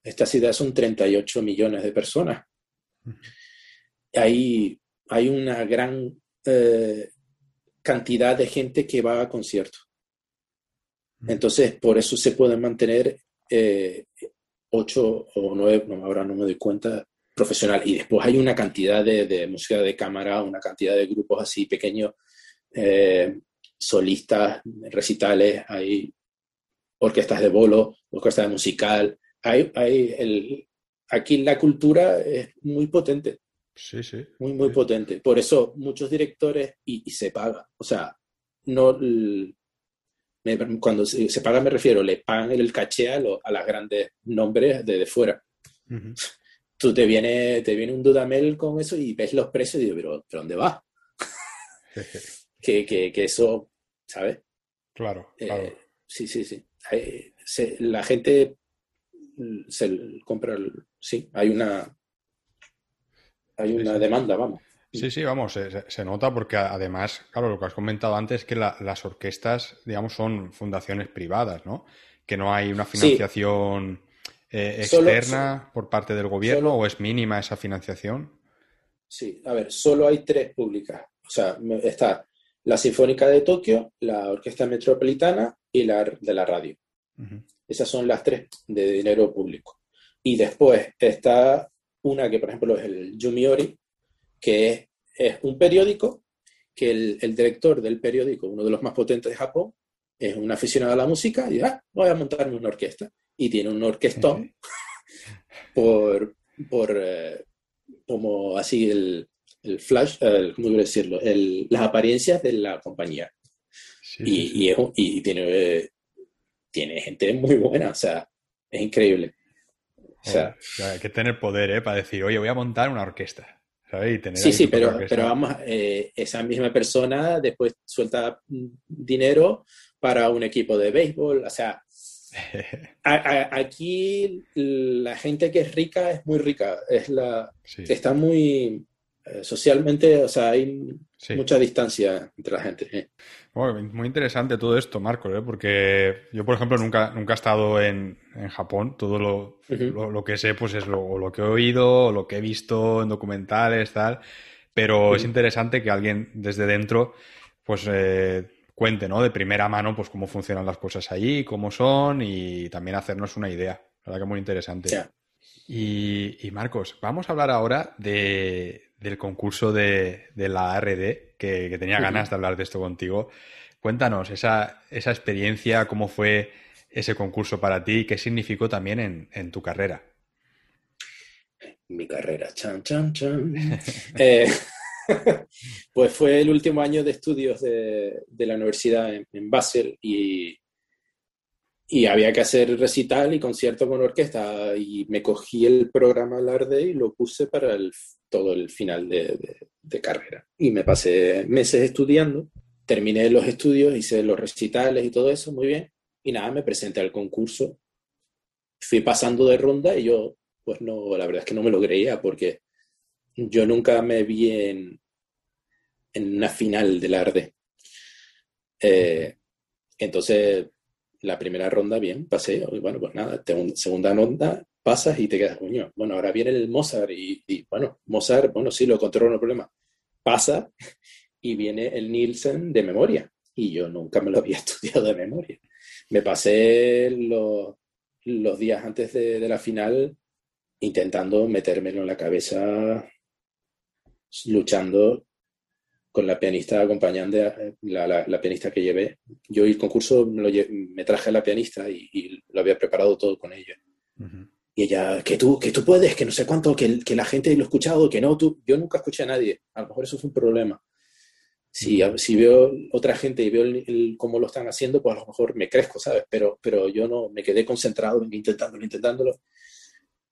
esta ciudad son 38 millones de personas. Hay, hay una gran eh, cantidad de gente que va a conciertos. Entonces, por eso se pueden mantener eh, ocho o nueve, ahora no me doy cuenta, profesional. Y después hay una cantidad de, música de cámara, una cantidad de grupos así pequeños, eh, solistas, recitales, hay orquestas de bolo, orquestas de musical. Hay, hay el, aquí la cultura es muy potente. Sí, sí. Muy, muy potente. Por eso muchos directores, y, se paga. O sea, no. cuando se, paga me refiero, le pagan el caché a, los grandes nombres de, de fuera. Tú te viene, te viene un Dudamel con eso y ves los precios y digo, pero, ¿pero dónde va? *laughs* que, que, eso, ¿sabes? Claro, eh, claro. sí, sí, sí. la gente se compra, sí, hay una, hay una demanda, vamos. Sí, sí, vamos, se, nota porque además, claro, lo que has comentado antes es que las orquestas, digamos, son fundaciones privadas, ¿no? Que no hay una financiación eh, externa por parte del gobierno o es mínima esa financiación. Sí, a ver, solo hay tres públicas. O sea, está la Sinfónica de Tokio, la Orquesta Metropolitana y la de la radio. Esas son las tres de dinero público. Y después está una que, por ejemplo, es el Yumiori, que es, un periódico que el, director del periódico, uno de los más potentes de Japón, es un aficionado a la música y dice, ah, voy a montarme una orquesta. Y tiene un orquestón *laughs* por, por eh, como así el, flash, el, ¿cómo decirlo? las apariencias de la compañía. y, y, tiene, tiene gente muy buena, o sea, es increíble. O sea, hay que tener poder, ¿eh? Para decir, oye, voy a montar una orquesta. sí, sí, pero, pero vamos, eh, esa misma persona después suelta dinero para un equipo de béisbol. O sea, *laughs* aquí la gente que es rica es muy rica. Es la, Está muy eh, socialmente, o sea, hay mucha distancia entre la gente. Muy interesante todo esto, Marco, ¿eh? porque yo, por ejemplo, nunca, nunca he estado en, Japón. Todo lo, lo, que sé, pues es lo, lo, que he oído, lo que he visto en documentales, tal. Pero es interesante que alguien desde dentro, pues, eh, cuente, ¿no? De primera mano, pues, cómo funcionan las cosas allí, cómo son y también hacernos una idea. La verdad que muy interesante. Y, Marcos, vamos a hablar ahora de, del concurso de, la ARD, que, tenía ganas de hablar de esto contigo. Cuéntanos esa, esa experiencia, cómo fue ese concurso para ti y qué significó también en, tu carrera. Mi carrera, chan, chan, chan. *laughs* Eh, *laughs* pues fue el último año de estudios de, la universidad en, en Basel y y había que hacer recital y concierto con orquesta y me cogí el programa Alarde y lo puse para el, todo el final de, de, carrera. Y me pasé meses estudiando, terminé los estudios, hice los recitales y todo eso, muy bien. Y nada, me presenté al concurso, fui pasando de ronda y yo, pues no, la verdad es que no me lo creía porque yo nunca me vi en, en una final del Arde. Eh, entonces la primera ronda bien, pasé, y bueno, pues nada, segunda ronda pasas y te quedas, coño, bueno, ahora viene el Mozart y, bueno, Mozart, bueno, sí, lo controlo, no problema. Pasa *laughs* y viene el Nielsen de memoria y yo nunca me lo había *laughs* estudiado de memoria. Me pasé los, días antes de, de la final intentando metérmelo en la cabeza, luchando con la pianista acompañante, eh, la, la, pianista que llevé. Yo el concurso me, traje a la pianista y, lo había preparado todo con ella. Y ella, que tú, que tú puedes, que no sé cuánto, que, que, la gente lo ha escuchado, que no, tú, yo nunca escuché a nadie. A lo mejor eso fue un problema. Si, si veo otra gente y veo cómo lo están haciendo, pues a lo mejor me crezco, ¿sabes? Pero, pero yo no, me quedé concentrado intentándolo, intentándolo.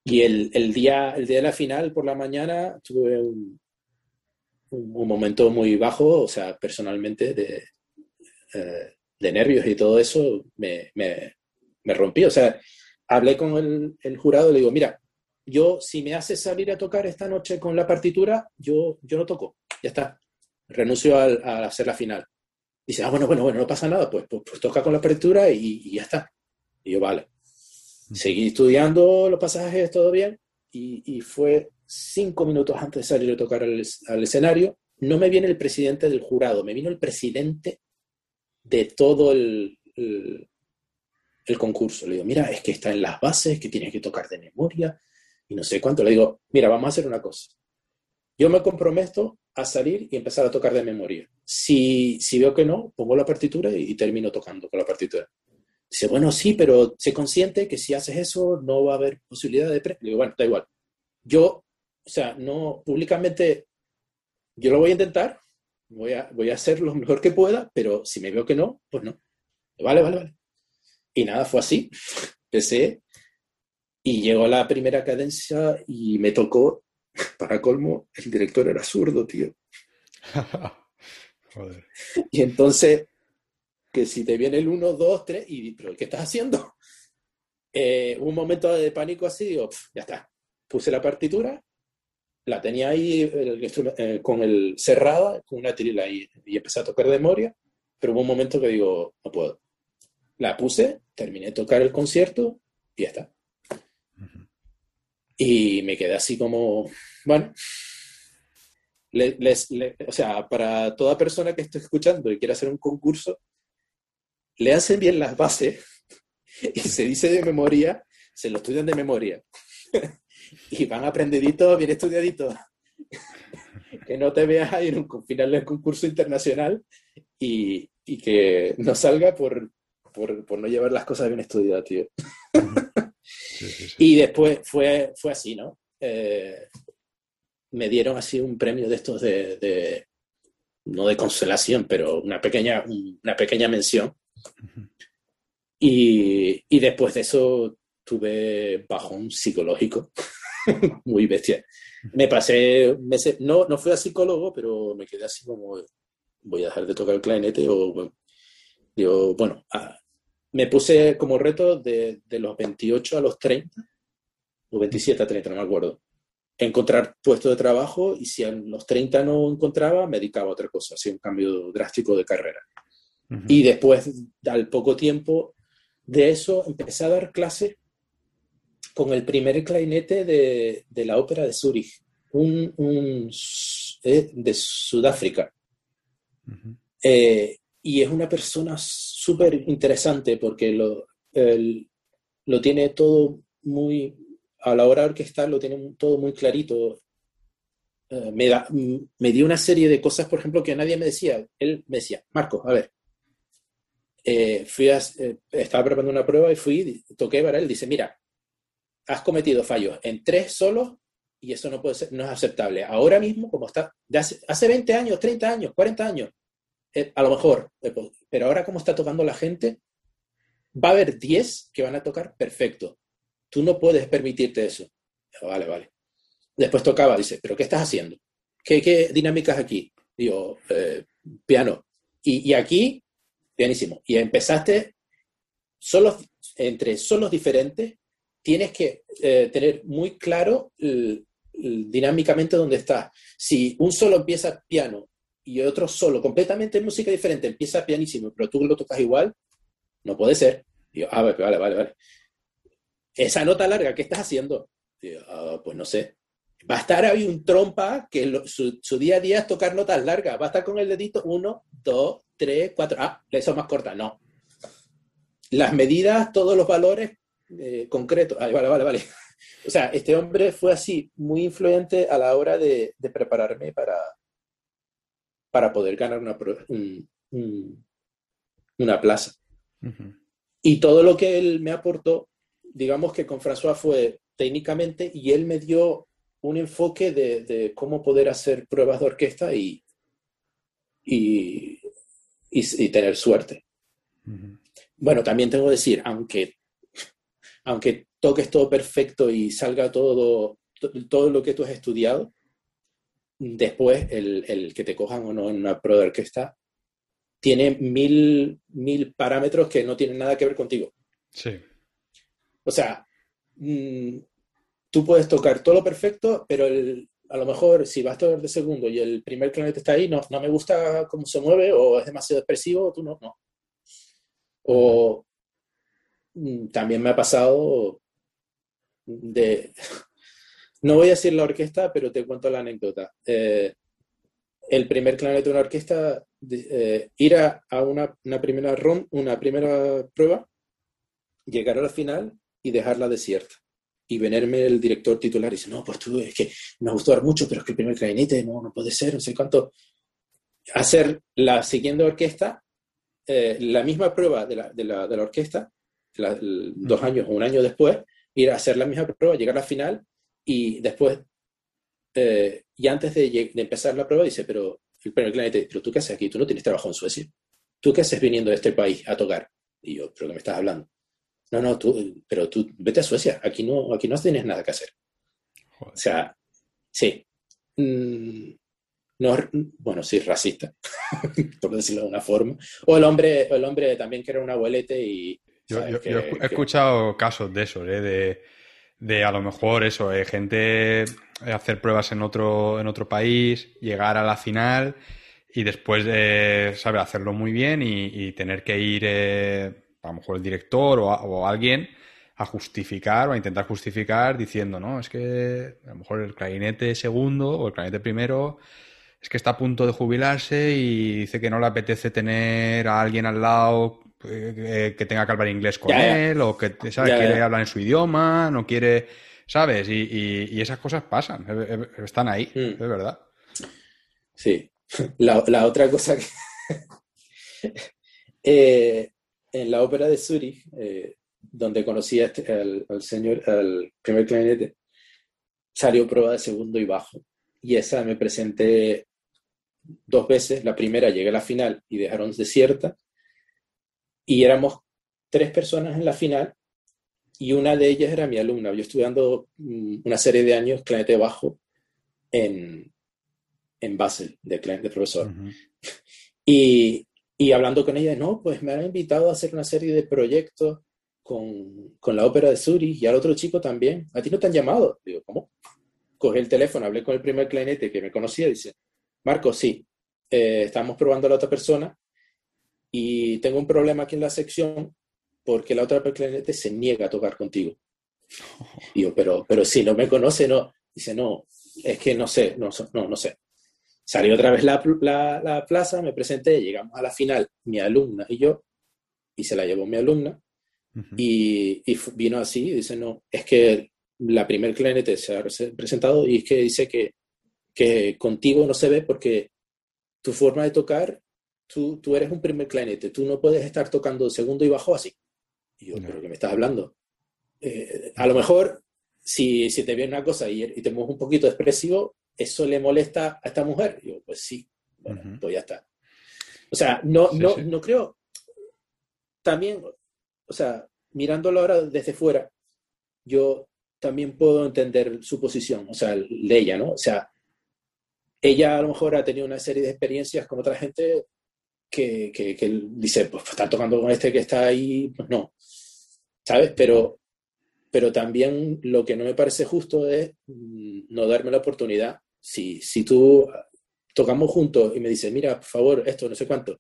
Y el, el, día, el día de la final, por la mañana, tuve un, un, momento muy bajo, o sea, personalmente, de, eh, de nervios y todo eso, me, me, me, rompí. O sea, hablé con el, el, jurado y le digo, mira, yo si me haces salir a tocar esta noche con la partitura, yo, yo no toco, ya está. Renuncio a, hacer la final. Dice, ah, bueno, bueno, bueno, no pasa nada, pues, pues, pues toca con la partitura y, y, ya está. Y yo, vale. Seguí estudiando los pasajes, todo bien, y, y fue cinco minutos antes de salir a tocar al, escenario, no me viene el presidente del jurado, me vino el presidente de todo el, el, concurso. Le digo, mira, es que está en las bases, que tienes que tocar de memoria y no sé cuánto. Le digo, mira, vamos a hacer una cosa. Yo me comprometo a salir y empezar a tocar de memoria. Si, si veo que no, pongo la partitura y, termino tocando con la partitura. Dice, bueno, sí, pero sé consciente que si haces eso no va a haber posibilidad de premio. Le digo, bueno, da igual. Yo o sea, no públicamente, yo lo voy a intentar, voy a, voy a hacer lo mejor que pueda, pero si me veo que no, pues no. Vale, vale, vale. Y nada, fue así. *laughs* Empecé y llegó la primera cadencia y me tocó, *laughs* para colmo, el director era zurdo, tío. *laughs* Y entonces, que si te viene el 1, 2, 3, y pero ¿qué estás haciendo? Eh, un momento de pánico así, digo, ya está. Puse la partitura, la tenía ahí eh, con el cerrada, con una tirila ahí, y empecé a tocar de memoria, pero hubo un momento que digo, no puedo. La puse, terminé de tocar el concierto y ya está. Y me quedé así como, bueno, o sea, para toda persona que esté escuchando y quiera hacer un concurso, le hacen bien las bases *laughs* y se dice de memoria, se lo estudian de memoria *laughs* y van aprendidito, bien estudiadito. que no te veas ahí en un final del concurso internacional y, y que no salga por, por, por, no llevar las cosas bien estudiadas, tío. Y después fue, fue así, ¿no? Eh, me dieron así un premio de estos de, no de consolación, pero una pequeña, una pequeña mención. y, y, después de eso tuve bajón psicológico *laughs* muy bestia. Me pasé meses, no, no fui a psicólogo, pero me quedé así como, voy a dejar de tocar el clarinete o, digo, bueno, ah, me puse como reto de, de, los 28 a los 30, o 27 a 30, no me acuerdo, encontrar puesto de trabajo y si a los 30 no encontraba, me dedicaba a otra cosa, hacía un cambio drástico de carrera. Y después, al poco tiempo de eso, empecé a dar clases con el primer clarinete de, de la ópera de Zúrich, un, un eh, de Sudáfrica. eh, y es una persona súper interesante porque lo, el, lo tiene todo muy, a la hora de orquestar lo tiene todo muy clarito. Eh, me, da, me dio una serie de cosas, por ejemplo, que nadie me decía. Él me decía, Marco, a ver, eh, fui a, eh, estaba preparando una prueba y fui, toqué para él, dice, mira, has cometido fallos en tres solos y eso no puede ser, no es aceptable. Ahora mismo, como está, hace, hace 20 años, 30 años, 40 años, eh, a lo mejor, eh, pues, pero ahora como está tocando la gente, va a haber 10 que van a tocar perfecto. Tú no puedes permitirte eso. Vale, vale. Después tocaba, dice, ¿pero qué estás haciendo? ¿Qué, dinámicas aquí? Digo, eh, piano. Y, y, aquí, pianísimo. Y empezaste, solos, entre solos diferentes, tienes que eh, tener muy claro el, el, dinámicamente dónde estás. Si un solo empieza piano y otro solo, completamente música diferente, empieza pianísimo, pero tú lo tocas igual, no puede ser. Digo, ah, vale, vale, vale. Esa nota larga, ¿qué estás haciendo? Digo, ah, pues no sé. Va a estar ahí un trompa que lo, su, su, día a día es tocar notas largas. Va a estar con el dedito uno, dos, tres, cuatro. Ah, eso más corta. No. Las medidas, todos los valores eh, concretos. Ah, vale, vale, vale. *laughs* O sea, este hombre fue así, muy influyente a la hora de, de prepararme para, para poder ganar una, un, un, una plaza. Uh -huh. Y todo lo que él me aportó, digamos que con François fue técnicamente y él me dio un enfoque de, de cómo poder hacer pruebas de orquesta y, y, y, y tener suerte. Uh -huh. Bueno, también tengo que decir, aunque, aunque toques todo perfecto y salga todo, todo lo que tú has estudiado, después el, el, que te cojan o no en una prueba de orquesta tiene mil, mil parámetros que no tienen nada que ver contigo. Sí. O sea, mmm, tú puedes tocar todo lo perfecto, pero el, a lo mejor si vas a tocar de segundo y el primer clarinete está ahí, no, no me gusta cómo se mueve o es demasiado expresivo, tú no, no. O también me ha pasado de no voy a decir la orquesta, pero te cuento la anécdota. Eh, el primer clarinete de una orquesta, eh, ir a, una, una, primera una primera prueba, llegar a la final y dejarla desierta. Y venirme el director titular y dice, no, pues tú, es que me gustó mucho, pero es que el primer clarinete no, no puede ser, no sé cuánto. Hacer la siguiente orquesta, eh, la misma prueba de la, de la, de la orquesta, la, dos años o un año después, ir a hacer la misma prueba, llegar a la final y después, eh, y antes de, de, empezar la prueba, dice, pero el primer cliente, pero tú qué haces aquí, tú no tienes trabajo en Suecia. ¿Tú qué haces viniendo de este país a tocar? Y yo, pero ¿qué me estás hablando? No, no, tú, pero tú vete a Suecia, aquí no, aquí no tienes nada que hacer. Joder. O sea, sí. Mm, no, bueno, sí, racista, *laughs* por decirlo de una forma. O el hombre, el hombre también que era un abuelete y... Yo, he escuchado casos de eso, ¿eh? de, de, a lo mejor eso, eh, gente hacer pruebas en otro, en otro país, llegar a la final y después, de ¿sabe? Hacerlo muy bien y, tener que ir, eh, a lo mejor el director o, o alguien a justificar o a intentar justificar diciendo, no, es que a lo mejor el clarinete segundo o el clarinete primero es que está a punto de jubilarse y dice que no le apetece tener a alguien al lado eh, que, tenga que hablar inglés con él o que quiere hablar en su idioma, no quiere, ¿sabes? Y, esas cosas pasan, están ahí, mm. es verdad. Sí, *laughs* la, otra cosa que... *laughs* Eh, en la ópera de Zurich, eh, donde conocí este, al, señor, al primer clarinete, salió prueba de segundo y bajo. Y esa me presenté dos veces. La primera llegué a la final y dejaron desierta. Y éramos tres personas en la final y una de ellas era mi alumna. Yo estudiando mm, una serie de años clarinete bajo en, en Basel, de, de profesor. *laughs* y, y, hablando con ella, no, pues me han invitado a hacer una serie de proyectos con, con, la ópera de Zurich y al otro chico también. ¿A ti no te han llamado? Digo, ¿cómo? Cogí el teléfono, hablé con el primer clarinete que me conocía, dice, Marco, sí, eh, estamos probando a la otra persona y tengo un problema aquí en la sección porque la otra clarinete se niega a tocar contigo. *laughs* Digo, pero, pero si no me conoce, no. Dice, no, es que no sé, no, no, no sé. Salió otra vez la, la, plaza, me presenté, llegamos a la final, mi alumna y yo, y se la llevó mi alumna, y, y, vino así, dice, no, es que la primer clarinete se ha presentado y es que dice que, que contigo no se ve porque tu forma de tocar, tú, tú eres un primer clarinete, tú no puedes estar tocando segundo y bajo así. Y yo, ¿pero qué me estás hablando? Eh, a lo mejor, si, si te viene una cosa y, y te mueves un poquito expresivo, ¿eso le molesta a esta mujer? yo, pues sí, bueno, pues ya está. O sea, no, no, no creo, también, o sea, mirándolo ahora desde fuera, yo también puedo entender su posición, o sea, de ella, ¿no? O sea, ella a lo mejor ha tenido una serie de experiencias con otra gente que, que, que dice, pues está tocando con este que está ahí, pues no, ¿sabes? Pero pero también lo que no me parece justo es mm, no darme la oportunidad. Si, si tú tocamos juntos y me dices, mira, por favor, esto, no sé cuánto,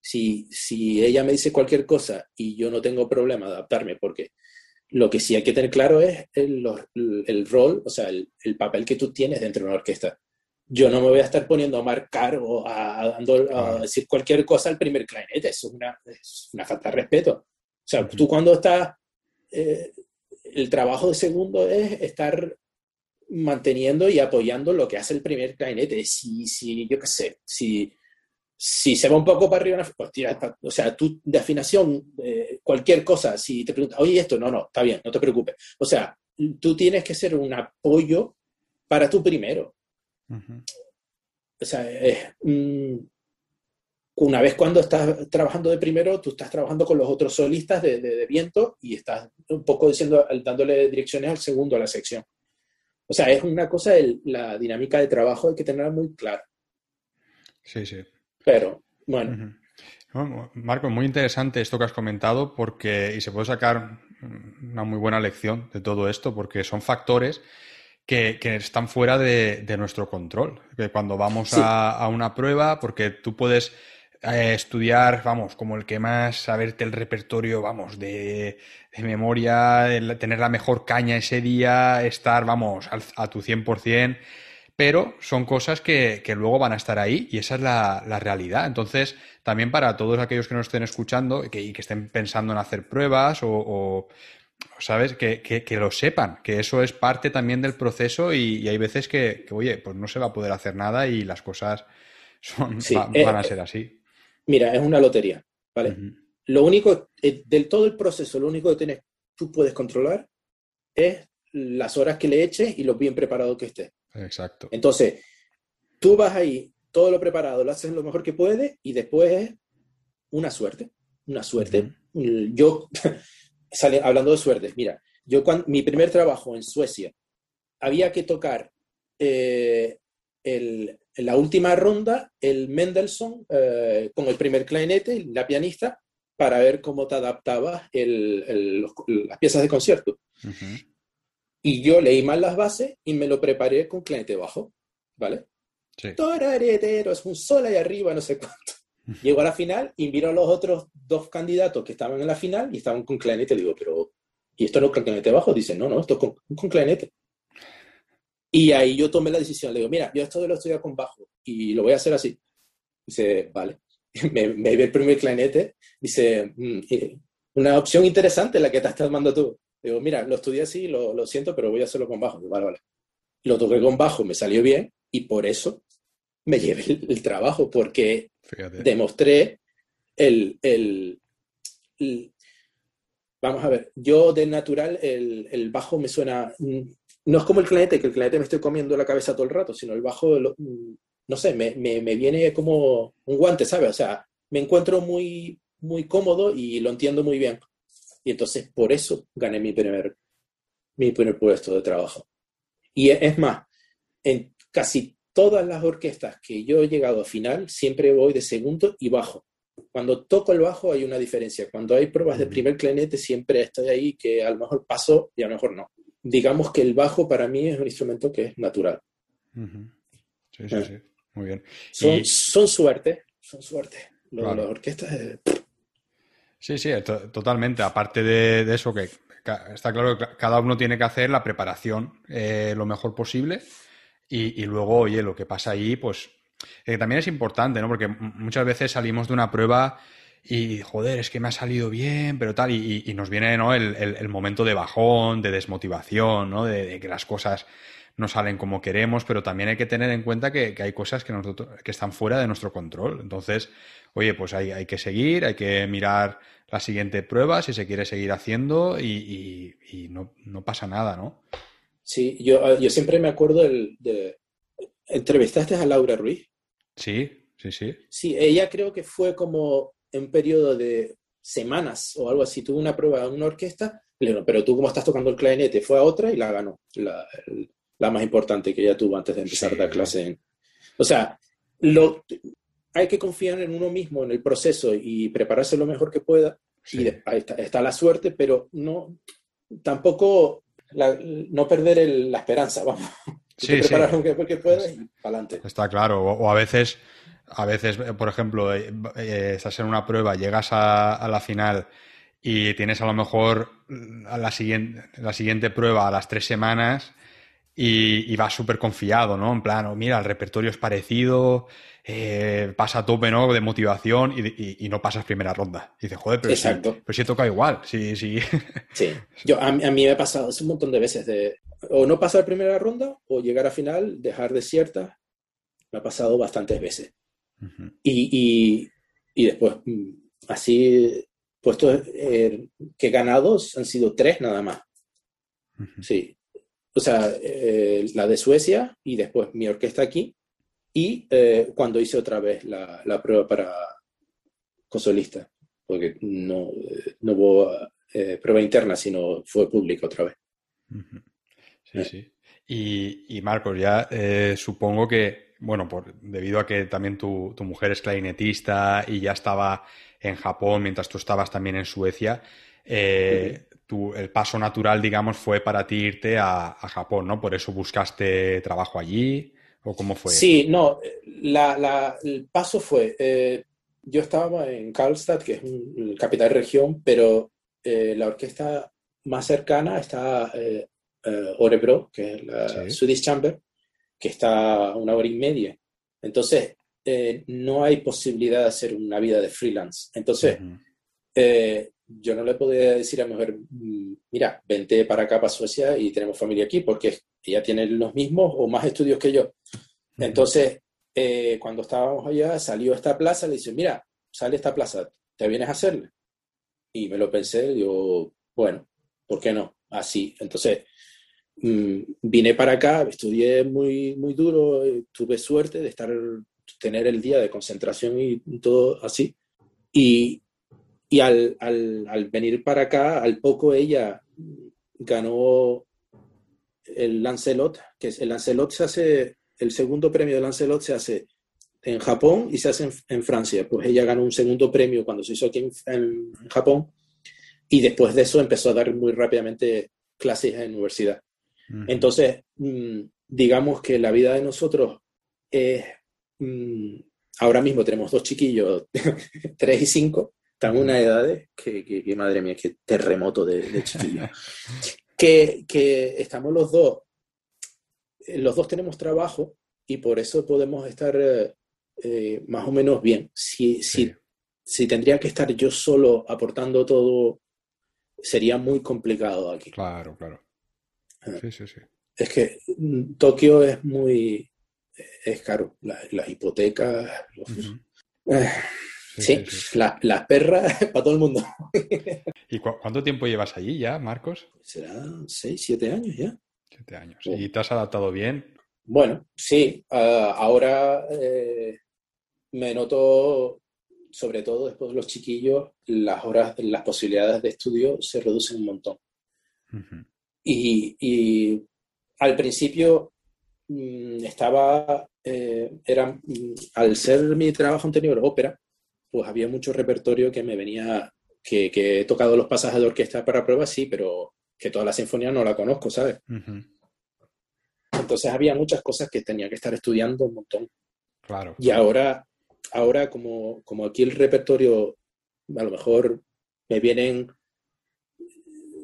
si, si ella me dice cualquier cosa y yo no tengo problema de adaptarme, porque lo que sí hay que tener claro es el, el, rol, o sea, el, el, papel que tú tienes dentro de una orquesta. Yo no me voy a estar poniendo a marcar o a, a, decir cualquier cosa al primer clarinete, eso es una, es una falta de respeto. O sea, tú cuando estás eh, el trabajo de segundo es estar manteniendo y apoyando lo que hace el primer clarinete. Si, si yo qué sé, si, si se va un poco para arriba, pues o sea, tú de afinación, eh, cualquier cosa, si te preguntas, oye, esto, no, no, está bien, no te preocupes. O sea, tú tienes que ser un apoyo para tu primero. O sea, es, una vez cuando estás trabajando de primero, tú estás trabajando con los otros solistas de, viento y estás un poco diciendo, dándole direcciones al segundo, a la sección. O sea, es una cosa, la dinámica de trabajo hay que tenerla muy clara. Sí, sí. Pero, bueno. Marco, muy interesante esto que has comentado porque, y se puede sacar una muy buena lección de todo esto porque son factores que, están fuera de, nuestro control. Que cuando vamos a, a, una prueba, porque tú puedes eh, estudiar, vamos, como el que más, saberte el repertorio, vamos, de, de memoria, tener la mejor caña ese día, estar, vamos, a tu 100%, pero son cosas que, que luego van a estar ahí y esa es la, la, realidad. Entonces, también para todos aquellos que nos estén escuchando que, y que estén pensando en hacer pruebas o, ¿sabes? Que, que, lo sepan, que eso es parte también del proceso y, hay veces que, oye, pues no se va a poder hacer nada y las cosas *laughs* son, eh, van a ser así. Mira, es una lotería, ¿vale? Lo único, eh, del todo el proceso, lo único que tienes, tú puedes controlar es las horas que le eches y lo bien preparado que estés. Exacto. Entonces, tú vas ahí, todo lo preparado, lo haces lo mejor que puedes y después es una suerte, una suerte. Yo, *laughs* sale, hablando de suerte, mira, yo cuando, mi primer trabajo en Suecia, había que tocar eh, el, en la última ronda el Mendelssohn eh, con el primer clarinete, la pianista, para ver cómo te adaptabas las piezas de concierto. Y yo leí mal las bases y me lo preparé con clarinete bajo, ¿vale? Sí. es un sol ahí arriba, no sé cuánto. Llego a la final y miro a los otros dos candidatos que estaban en la final y estaban con clarinete. Digo, pero, ¿y esto no es clarinete bajo? Dice, no, no, esto es con, con clarinete. Y ahí yo tomé la decisión, le digo, mira, yo esto lo estudio con bajo y lo voy a hacer así. Dice, vale. *laughs* Me, me ve el primer clarinete, dice, mm, una opción interesante la que te estás dando tú. Digo, mira, lo estudié así, lo, lo siento, pero voy a hacerlo con bajo. Digo, vale, vale. Lo toqué con bajo, me salió bien y por eso me llevé el, trabajo, porque demostré el, el, Vamos a ver, yo de natural el, el bajo me suena mm, no es como el clarinete, que el clarinete me estoy comiendo la cabeza todo el rato, sino el bajo, no sé, me, viene como un guante, ¿sabes? O sea, me encuentro muy, muy cómodo y lo entiendo muy bien. Y entonces por eso gané mi primer, mi primer puesto de trabajo. Y es más, en casi todas las orquestas que yo he llegado a final, siempre voy de segundo y bajo. Cuando toco el bajo hay una diferencia. Cuando hay pruebas de primer clarinete, siempre estoy ahí que a lo mejor paso y a lo mejor no digamos que el bajo para mí es un instrumento que es natural. Sí, sí, sí. Muy bien. Son, son suerte, son suerte. Las orquestas. Sí, sí, totalmente. Aparte de, eso, que está claro que cada uno tiene que hacer la preparación eh, lo mejor posible. Y, luego, oye, lo que pasa ahí, pues eh, también es importante, ¿no? Porque muchas veces salimos de una prueba y joder, es que me ha salido bien, pero tal, y, nos viene ¿no? el, momento de bajón, de desmotivación, ¿no? De, que las cosas no salen como queremos, pero también hay que tener en cuenta que, hay cosas que, nosotros, que están fuera de nuestro control. Entonces, oye, pues hay, hay que seguir, hay que mirar la siguiente prueba si se quiere seguir haciendo y, no, no, pasa nada, ¿no? Sí, yo, yo siempre me acuerdo del, de... ¿Entrevistaste a Laura Ruiz? Sí, sí, sí. Sí, ella creo que fue como en un periodo de semanas o algo así, tuvo una prueba en una orquesta, pero tú como estás tocando el clarinete, fue a otra y la ganó, la, la más importante que ella tuvo antes de empezar la clase. O sea, lo, hay que confiar en uno mismo, en el proceso y prepararse lo mejor que pueda. Y ahí está, la suerte, pero no tampoco no perder la esperanza, vamos. Sí, preparar lo que, puedas y para adelante. Está claro, o a veces a veces, eh, por ejemplo, eh, eh, estás en una prueba, llegas a, la final y tienes a lo mejor a la, siguiente, la siguiente prueba a las tres semanas y, vas súper confiado, ¿no? En plan, oh, mira, el repertorio es parecido, pasa a tope, ¿no? De motivación y, no pasas primera ronda. Y dices, joder, pero, Exacto. Si, pero si toca igual, sí, sí. Sí, Yo, a, mí me ha pasado un montón de veces de o no pasar primera ronda o llegar a final, dejar desierta. Me ha pasado bastantes veces y, y, después, mm, así, puestos eh, que ganados han sido tres nada más. Sí. O sea, eh, la de Suecia y después mi orquesta aquí. Y eh, cuando hice otra vez la, la prueba para consolista, porque no, no hubo prueba interna, sino fue pública otra vez. Sí, sí. Y, y Marcos, ya supongo que bueno, por, debido a que también tu, mujer es clarinetista y ya estaba en Japón mientras tú estabas también en Suecia, eh, el paso natural, digamos, fue para ti irte a, Japón, ¿no? Por eso buscaste trabajo allí, ¿o cómo fue? Sí, no, el paso fue, eh, yo estaba en Karlstad, que es un, capital de región, pero eh, la orquesta más cercana está Orebro, que es la Swedish Chamber, que está a una hora y media. Entonces, eh, no hay posibilidad de hacer una vida de freelance. Entonces, eh, yo no le podía decir a mi mujer, mm, mira, vente para acá, para Suecia y tenemos familia aquí, porque ella tiene los mismos o más estudios que yo. Entonces, eh, cuando estábamos allá, salió esta plaza, le dice, mira, sale esta plaza, ¿te vienes a hacerle? Y me lo pensé, digo, bueno, ¿por qué no? Así. Entonces, Mm, vine para acá, estudié muy, muy duro, eh, tuve suerte de estar, tener el día de concentración y todo así. Y, y al, al, al, venir para acá, al poco ella ganó el Lancelot, que es, el Lancelot se hace el segundo premio de Lancelot se hace en Japón y se hace en, Francia. Pues ella ganó un segundo premio cuando se hizo aquí en, Japón y después de eso empezó a dar muy rápidamente clases en la universidad. Entonces, mm, digamos que la vida de nosotros es, mm, ahora mismo tenemos dos chiquillos, *laughs* tres y cinco, están en una edad que, que, madre mía, qué terremoto de, de chiquillos. *laughs* que, que estamos los dos, los dos tenemos trabajo y por eso podemos estar eh, eh, más o menos bien. Si, si, si tendría que estar yo solo aportando todo, sería muy complicado aquí. Claro, claro. Ah. Sí, sí, sí. Es que mm, Tokio es muy, es caro. las hipotecas, eh, sí, las perras *laughs* para todo el mundo. ¿Y cuánto tiempo llevas allí ya, Marcos? Será seis, siete años ya. Siete años. ¿Y te has adaptado bien? Bueno, sí. Ah, ahora eh, me noto, sobre todo después de los chiquillos, las horas, las posibilidades de estudio se reducen un montón. y, al principio mm, estaba, eh, era, mm, al ser mi trabajo anterior ópera, pues había mucho repertorio que me venía, que, he tocado los pasajes de orquesta para pruebas, sí, pero que toda la sinfonía no la conozco, ¿sabes? Entonces había muchas cosas que tenía que estar estudiando un montón. Claro. Y ahora ahora como, como aquí el repertorio, a lo mejor me vienen,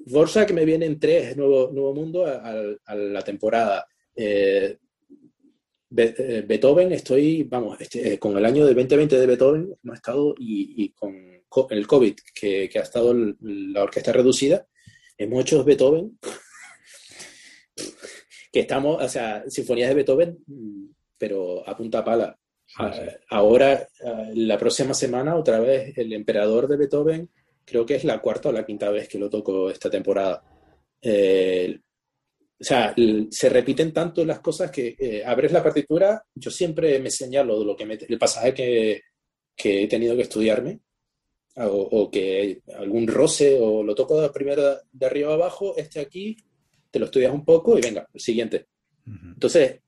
Borsa que me vienen tres, Nuevo, nuevo Mundo a, la temporada. Eh, eh, Beethoven, estoy, vamos, este, eh, con el año del 2020 de Beethoven, hemos estado, y, con el COVID, que, ha estado la orquesta reducida, hemos hecho Beethoven, *laughs* que estamos, o sea, sinfonías de Beethoven, pero a punta pala. Ah, ahora, ah, la próxima semana, otra vez, el emperador de Beethoven, creo que es la cuarta o la quinta vez que lo toco esta temporada. Eh, o sea, se repiten tanto las cosas que eh, abres la partitura, yo siempre me señalo lo que el pasaje que, que, he tenido que estudiarme, o, que algún roce, o lo toco de primero de arriba abajo, este aquí, te lo estudias un poco y venga, el siguiente. Entonces,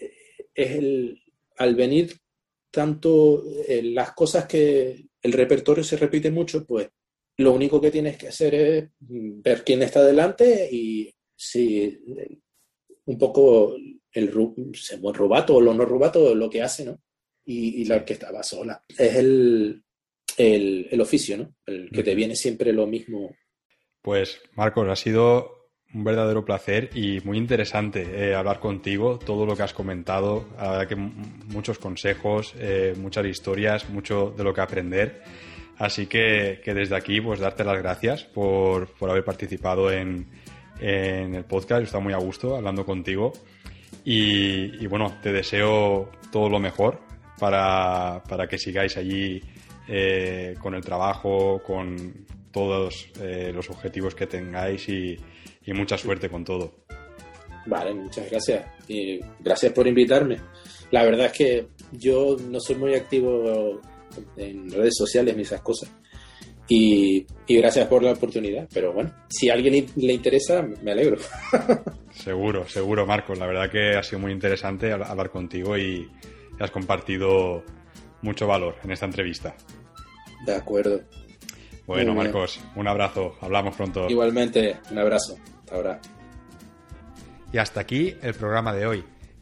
eh, es el, al venir tanto eh, las cosas que el repertorio se repite mucho, pues lo único que tienes que hacer es mm, ver quién está delante y si un poco el rubato o lo no rubato lo que hace, ¿no? Y, la orquesta va sola. Es el, el, oficio, ¿no? El que te viene siempre lo mismo. Pues, Marcos, ha sido un verdadero placer y muy interesante eh, hablar contigo, todo lo que has comentado, la verdad que muchos consejos, eh, muchas historias, mucho de lo que aprender. Así que, desde aquí, pues darte las gracias por, haber participado en, el podcast. Está muy a gusto hablando contigo. Y, bueno, te deseo todo lo mejor para, que sigáis allí eh, con el trabajo, con todos los objetivos que tengáis y, y mucha suerte con todo. Vale, muchas gracias. Y gracias por invitarme. La verdad es que yo no soy muy activo en redes sociales ni esas cosas. Y, gracias por la oportunidad. Pero bueno, si a alguien le interesa, me alegro. *laughs* seguro, seguro, Marcos. La verdad que ha sido muy interesante hablar contigo y has compartido mucho valor en esta entrevista. De acuerdo. Bueno, Marcos, un abrazo. Hablamos pronto. Igualmente, un abrazo ahora. Y hasta aquí el programa de hoy.